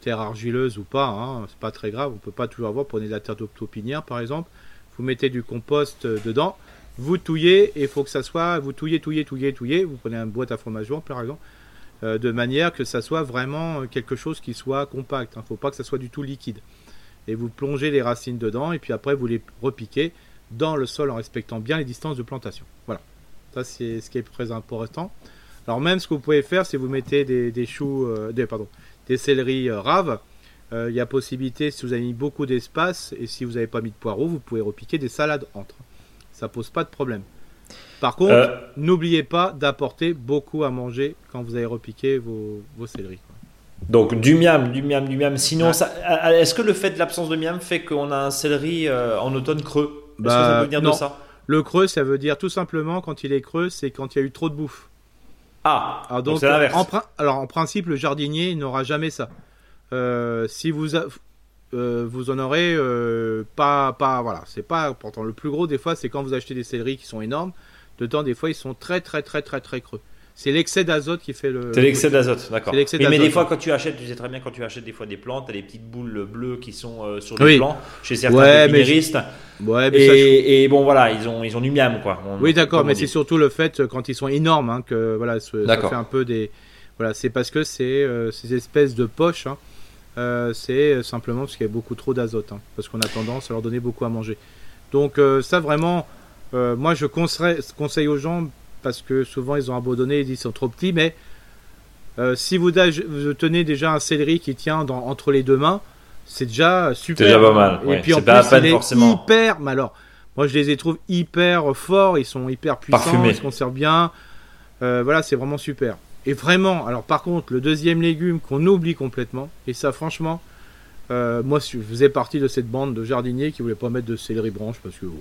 terre argileuse ou pas, hein, c'est pas très grave, on peut pas toujours avoir. Prenez de la terre d'octopinière par exemple. Vous mettez du compost euh, dedans vous touillez et il faut que ça soit vous touillez touillez touillez touillez vous prenez une boîte à fromage blanc par exemple euh, de manière que ça soit vraiment euh, quelque chose qui soit compact il ne faut pas que ça soit du tout liquide et vous plongez les racines dedans et puis après vous les repiquez dans le sol en respectant bien les distances de plantation. Voilà. Ça c'est ce qui est très important. Alors même ce que vous pouvez faire si vous mettez des, des choux euh, des pardon des céleris euh, raves euh, il y a possibilité si vous avez mis beaucoup d'espace et si vous n'avez pas mis de poireaux vous pouvez repiquer des salades entre. Ça pose pas de problème. Par contre, Euh, n'oubliez pas d'apporter beaucoup à manger quand vous allez repiquer vos, vos céleris. Donc du miam, du miam, du miam. Sinon, est-ce que le fait de l'absence de miam fait qu'on a un céleri euh, en automne creux? Est-ce que ça Bah, non. de ça? Le creux, ça veut dire tout simplement quand il est creux, c'est quand il y a eu trop de bouffe. Ah, Alors donc donc, c'est l'inverse. en, alors en principe, le jardinier n'aura jamais ça. Euh, si vous a- euh, vous en aurez pas pas voilà, c'est pas pourtant le plus gros des fois, c'est quand vous achetez des céleris qui sont énormes. Dedans, des fois, ils sont très très très très très creux. C'est l'excès d'azote qui fait le. C'est l'excès d'azote, d'accord. Oui, mais des fois, quand tu achètes, tu sais très bien, quand tu achètes des fois des plantes, t'as des petites boules bleues qui sont euh, sur les Oui. plants chez certains Ouais, mais. Ouais, mais ça, je- Et, bon, voilà, ils ont, ils ont du miam, quoi. On- Oui, d'accord, mais c'est surtout le fait quand ils sont énormes hein, que voilà, ce- ça fait un peu des. Voilà, c'est parce que c'est euh, ces espèces de poches. hein, euh, c'est simplement parce qu'il y a beaucoup trop d'azote, hein, parce qu'on a tendance à leur donner beaucoup à manger. Donc ça vraiment, moi je conseille, conseille aux gens parce que souvent ils ont abandonné, ils disent sont trop petits, mais euh, si vous, tenez déjà un céleri qui tient dans- entre les deux mains, c'est déjà super. déjà pas mal, Et ouais. puis en C'est plus, il est forcément. hyper. Mais alors, moi je les ai trouve hyper forts, ils sont hyper puissants, Parfumés. ils se conservent bien. Euh, voilà, c'est vraiment super. Et vraiment, alors par contre, le deuxième légume qu'on oublie complètement, et ça franchement, euh, moi je faisais partie de cette bande de jardiniers qui voulaient pas mettre de céleri branche parce que. bon.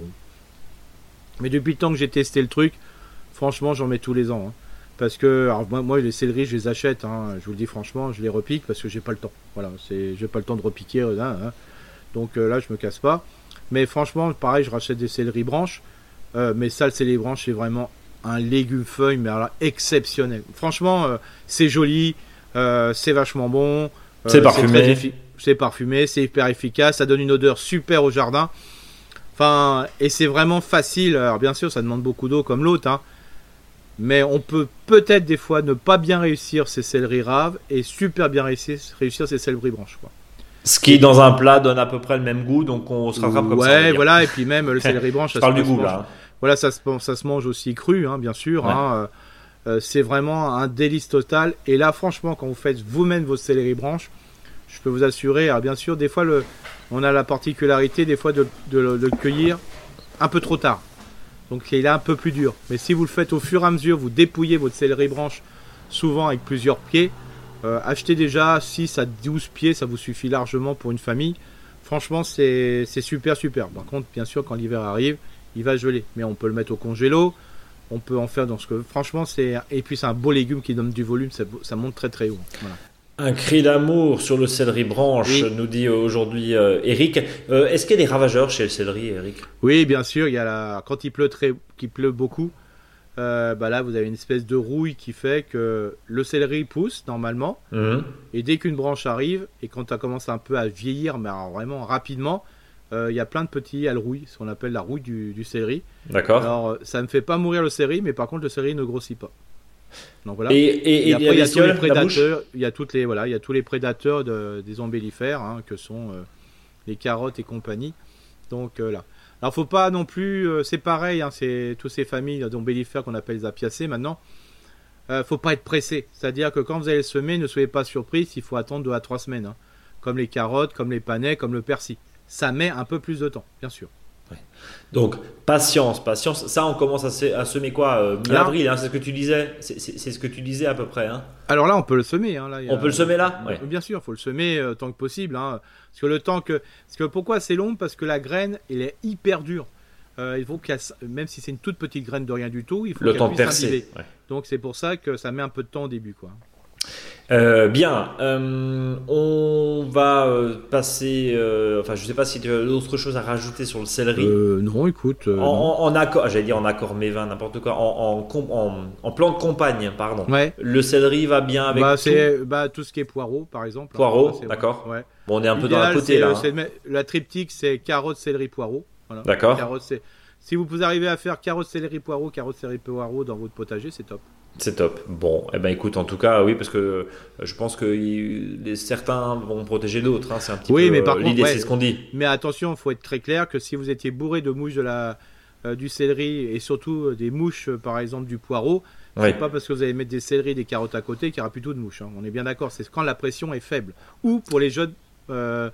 Mais depuis le temps que j'ai testé le truc, franchement, j'en mets tous les ans. hein. Parce que, alors, moi, moi, les céleris, je les achète, hein, je vous le dis franchement, je les repique parce que j'ai pas le temps. Voilà, c'est, j'ai pas le temps de repiquer, hein, donc euh, là, je me casse pas. Mais franchement, pareil, je rachète des céleris branches, euh, mais ça, le céleri branche, c'est vraiment un légume feuille, mais alors exceptionnel. Franchement, euh, c'est joli, c'est vachement bon. C'est parfumé. C'est parfumé, c'est hyper efficace, ça donne une odeur super au jardin. Enfin, et c'est vraiment facile. Alors bien sûr, ça demande beaucoup d'eau comme l'autre, hein. Mais on peut peut-être des fois ne pas bien réussir ses céleris raves et super bien réussir, réussir ses céleris branches. Quoi. Ce qui, dans un plat, donne à peu près le même goût, donc on se rattrape comme ça. on va ouais, voilà. Et puis même le céleri [laughs] branche, ça parle se du goût, mange- là. hein. Voilà, ça se, ça se mange aussi cru, hein, bien sûr. Ouais. hein, euh, euh, c'est vraiment un délice total. Et là, franchement, quand vous faites vous-même vos céleri branches, je peux vous assurer, alors bien sûr, des fois, le, on a la particularité des fois de, de de le cueillir un peu trop tard. Donc il est un peu plus dur. Mais si vous le faites au fur et à mesure, vous dépouillez votre céleri branche souvent avec plusieurs pieds, Euh, achetez déjà 6 à 12 pieds, ça vous suffit largement pour une famille. Franchement, c'est super, super. Par contre, bien sûr, quand l'hiver arrive, il va geler. Mais on peut le mettre au congélo. On peut en faire dans ce que. Franchement, c'est. Et puis, c'est un beau légume qui donne du volume. Ça, monte très, très haut. Un cri d'amour sur le céleri branche, Oui. nous dit aujourd'hui euh, Eric. Euh, Est-ce qu'il y a des ravageurs chez le céleri, Eric? Oui, bien sûr. Il y a la... Quand il pleut, très... qu'il pleut beaucoup, euh, bah là, vous avez une espèce de rouille qui fait que le céleri pousse normalement. Mhm. Et dès qu'une branche arrive, et quand ça commence un peu à vieillir, mais vraiment rapidement, euh, il y a plein de petits rouille, ce qu'on appelle la rouille du, du céleri. D'accord. Alors, euh, ça ne fait pas mourir le céleri, mais par contre, le céleri ne grossit pas. Donc voilà. Et, et, Et et après, il y a tous les prédateurs, il y a toutes les voilà, il y a tous les prédateurs de- des embellifères hein, que sont euh, les carottes et compagnie. Donc euh, là. Alors faut pas non plus, euh, c'est pareil, hein, c'est toutes ces familles d'embellifères qu'on appelle les apiacées maintenant. Euh, faut pas être pressé, c'est-à-dire que quand vous allez le semer, ne soyez pas surpris s'il faut attendre deux à trois semaines, hein. comme les carottes, comme les panais, comme le persil. Ça met un peu plus de temps, bien sûr. Donc, patience, patience. Ça, on commence à, se- à semer quoi euh, Mi-avril, hein, c'est ce que tu disais. C'est c'est- c'est ce que tu disais à peu près. Hein. Alors là, on peut le semer. hein, là, il y a- On peut le semer là? Ouais. Bien sûr, il faut le semer euh, tant que possible. Parce que le temps que. Parce que pourquoi c'est long? Parce que la graine, elle est hyper dure. Euh, il faut qu'elle même si c'est une toute petite graine de rien du tout, il faut Le qu'elle temps de puisse percer. ouais. Donc c'est pour ça que ça met un peu de temps au début, quoi. Euh, bien, euh, on va euh, passer. euh, enfin, je sais pas si tu as d'autres choses à rajouter sur le céleri. Euh, non, écoute. en, non. en- en accord, j'allais dire en accord mévin, n'importe quoi. En, plan de campagne, pardon. Ouais. Le céleri va bien avec Bah, tout. c'est bah, tout ce qui est poireau, par exemple. Poireau, d'accord. Ouais. Bon, on est un peu dans la c'est, là. hein. La triptyque, c'est carotte, céleri, poireau. Voilà. D'accord. Carotte, c'est- Si vous pouvez arriver à faire carotte, céleri, poireau, carotte, céleri, poireau dans votre potager, c'est top. C'est top. Bon, eh ben écoute, en tout cas, oui, parce que euh, je pense que certains vont protéger d'autres. hein, c'est un petit Oui, peu. mais par euh, contre, l'idée, ouais. c'est ce qu'on dit. Mais attention, il faut être très clair que si vous étiez bourré de mouches de la, euh, du céleri et surtout des mouches, par exemple, du poireau, Oui. c'est pas parce que vous allez mettre des céleris et des carottes à côté qu'il y aura plutôt de mouches. hein. On est bien d'accord, c'est quand la pression est faible. Ou pour les jeunes, euh,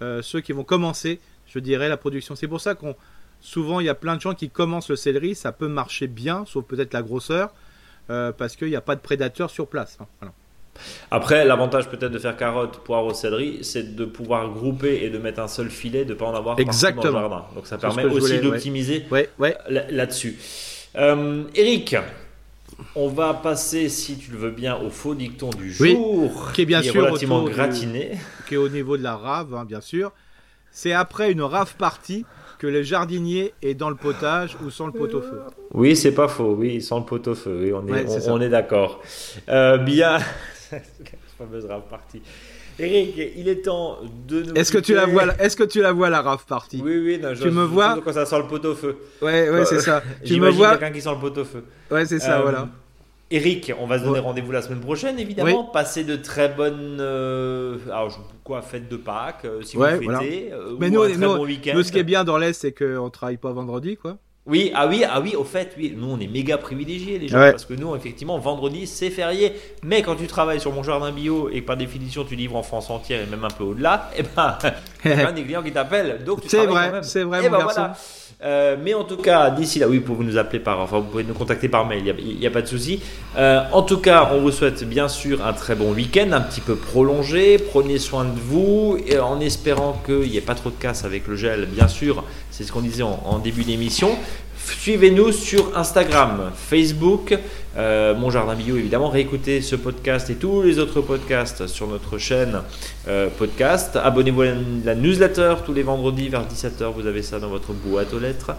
euh, ceux qui vont commencer, je dirais, la production. C'est pour ça qu'on. Souvent, il y a plein de gens qui commencent le céleri, ça peut marcher bien, sauf peut-être la grosseur, euh, parce qu'il n'y a pas de prédateurs sur place. hein. Voilà. Après, l'avantage peut-être de faire carotte, poireau, céleri, c'est de pouvoir grouper et de mettre un seul filet, de ne pas en avoir partout Exactement. dans le jardin. Donc ça permet aussi voulais, d'optimiser Ouais, ouais. là- là-dessus. Euh, Eric, on va passer, si tu le veux bien, au faux dicton du Oui, jour, qui est bien sûr relativement du- gratiné. qui est au niveau de la rave, hein, bien sûr. C'est après une rave partie que le jardinier est dans le potage ou sans le pot-au-feu. Oui, c'est pas faux. Oui, sans le pot-au-feu. Oui, on est, Ouais, on, on est d'accord. Euh, bien, [laughs] fameuse rave partie. Eric, il est temps de nous. Est-ce que tu la vois Est-ce que tu la vois la rave partie? Oui, oui. Non, je- Tu me je- vois? quand ça sent le pot-au-feu. Ouais, ouais, c'est ça. [laughs] Tu me vois? quelqu'un qui sent le pot-au-feu. Ouais, c'est ça, Euh, voilà. Eric, on va se donner Ouais. rendez-vous la semaine prochaine, évidemment. Passez de très bonnes. euh, alors, je- quoi, fête de Pâques, euh, si Ouais, vous voilà. fêtez. euh, Mais ou nous, nous- bon. Nous, ce qui est bien dans l'Est, c'est qu'on travaille pas vendredi, quoi. Oui, ah oui, ah oui, au fait, oui, nous on est méga privilégiés les gens Ouais. parce que nous effectivement vendredi c'est férié, mais quand tu travailles sur mon jardin bio et que par définition tu livres en France entière et même un peu au-delà, [laughs] et ben il y a des clients qui t'appellent, donc tu C'est travailles vrai, quand même. c'est vrai, Eh mon ben garçon. voilà. Euh, mais en tout cas, d'ici là, oui, vous pouvez nous appeler par, enfin, vous pouvez nous contacter par mail, il n'y a, pas de souci. Euh, en tout cas, on vous souhaite bien sûr un très bon week-end, un petit peu prolongé. Prenez soin de vous, en espérant qu'il n'y ait pas trop de casse avec le gel, bien sûr. C'est ce qu'on disait en début d'émission. Suivez-nous sur Instagram, Facebook, euh, Mon Jardin Bio évidemment. Réécoutez ce podcast et tous les autres podcasts sur notre chaîne euh, podcast. Abonnez-vous à la, newsletter tous les vendredis vers 17h. Vous avez ça dans votre boîte aux lettres.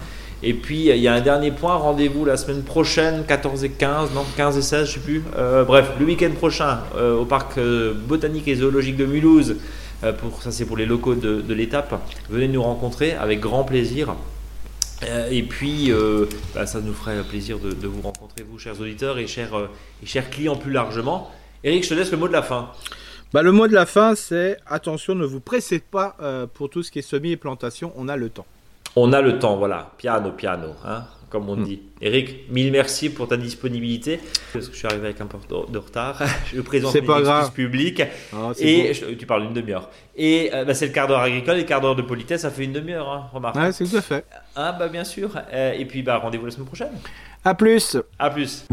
Et puis il y a un dernier point. Rendez-vous la semaine prochaine, 14 et 15, non 15 et 16, je sais plus. Euh, bref, le week-end prochain au parc botanique et zoologique de Mulhouse. Ça, c'est pour les locaux de l'étape. Venez nous rencontrer avec grand plaisir. Euh, et puis, euh, bah, ça nous ferait plaisir de, de vous rencontrer, vous, chers auditeurs et chers, euh, et chers clients plus largement. Eric, je te laisse le mot de la fin. Bah, le mot de la fin, c'est attention, ne vous pressez pas euh, pour tout ce qui est semis et plantation, on a le temps. On a le temps, voilà. Piano, piano, hein, comme on hmm. dit. Eric, mille merci pour ta disponibilité. Parce que je suis arrivé avec un peu de retard. [laughs] Je présente mes pas grave. Ah, et tu parles une demi-heure. Et euh, bah, c'est le quart d'heure agricole et le quart d'heure de politesse, ça fait une demi-heure, hein, remarque. C'est tout à fait. Ah bah bien sûr. Euh, et puis bah rendez-vous la semaine prochaine. À plus. À plus.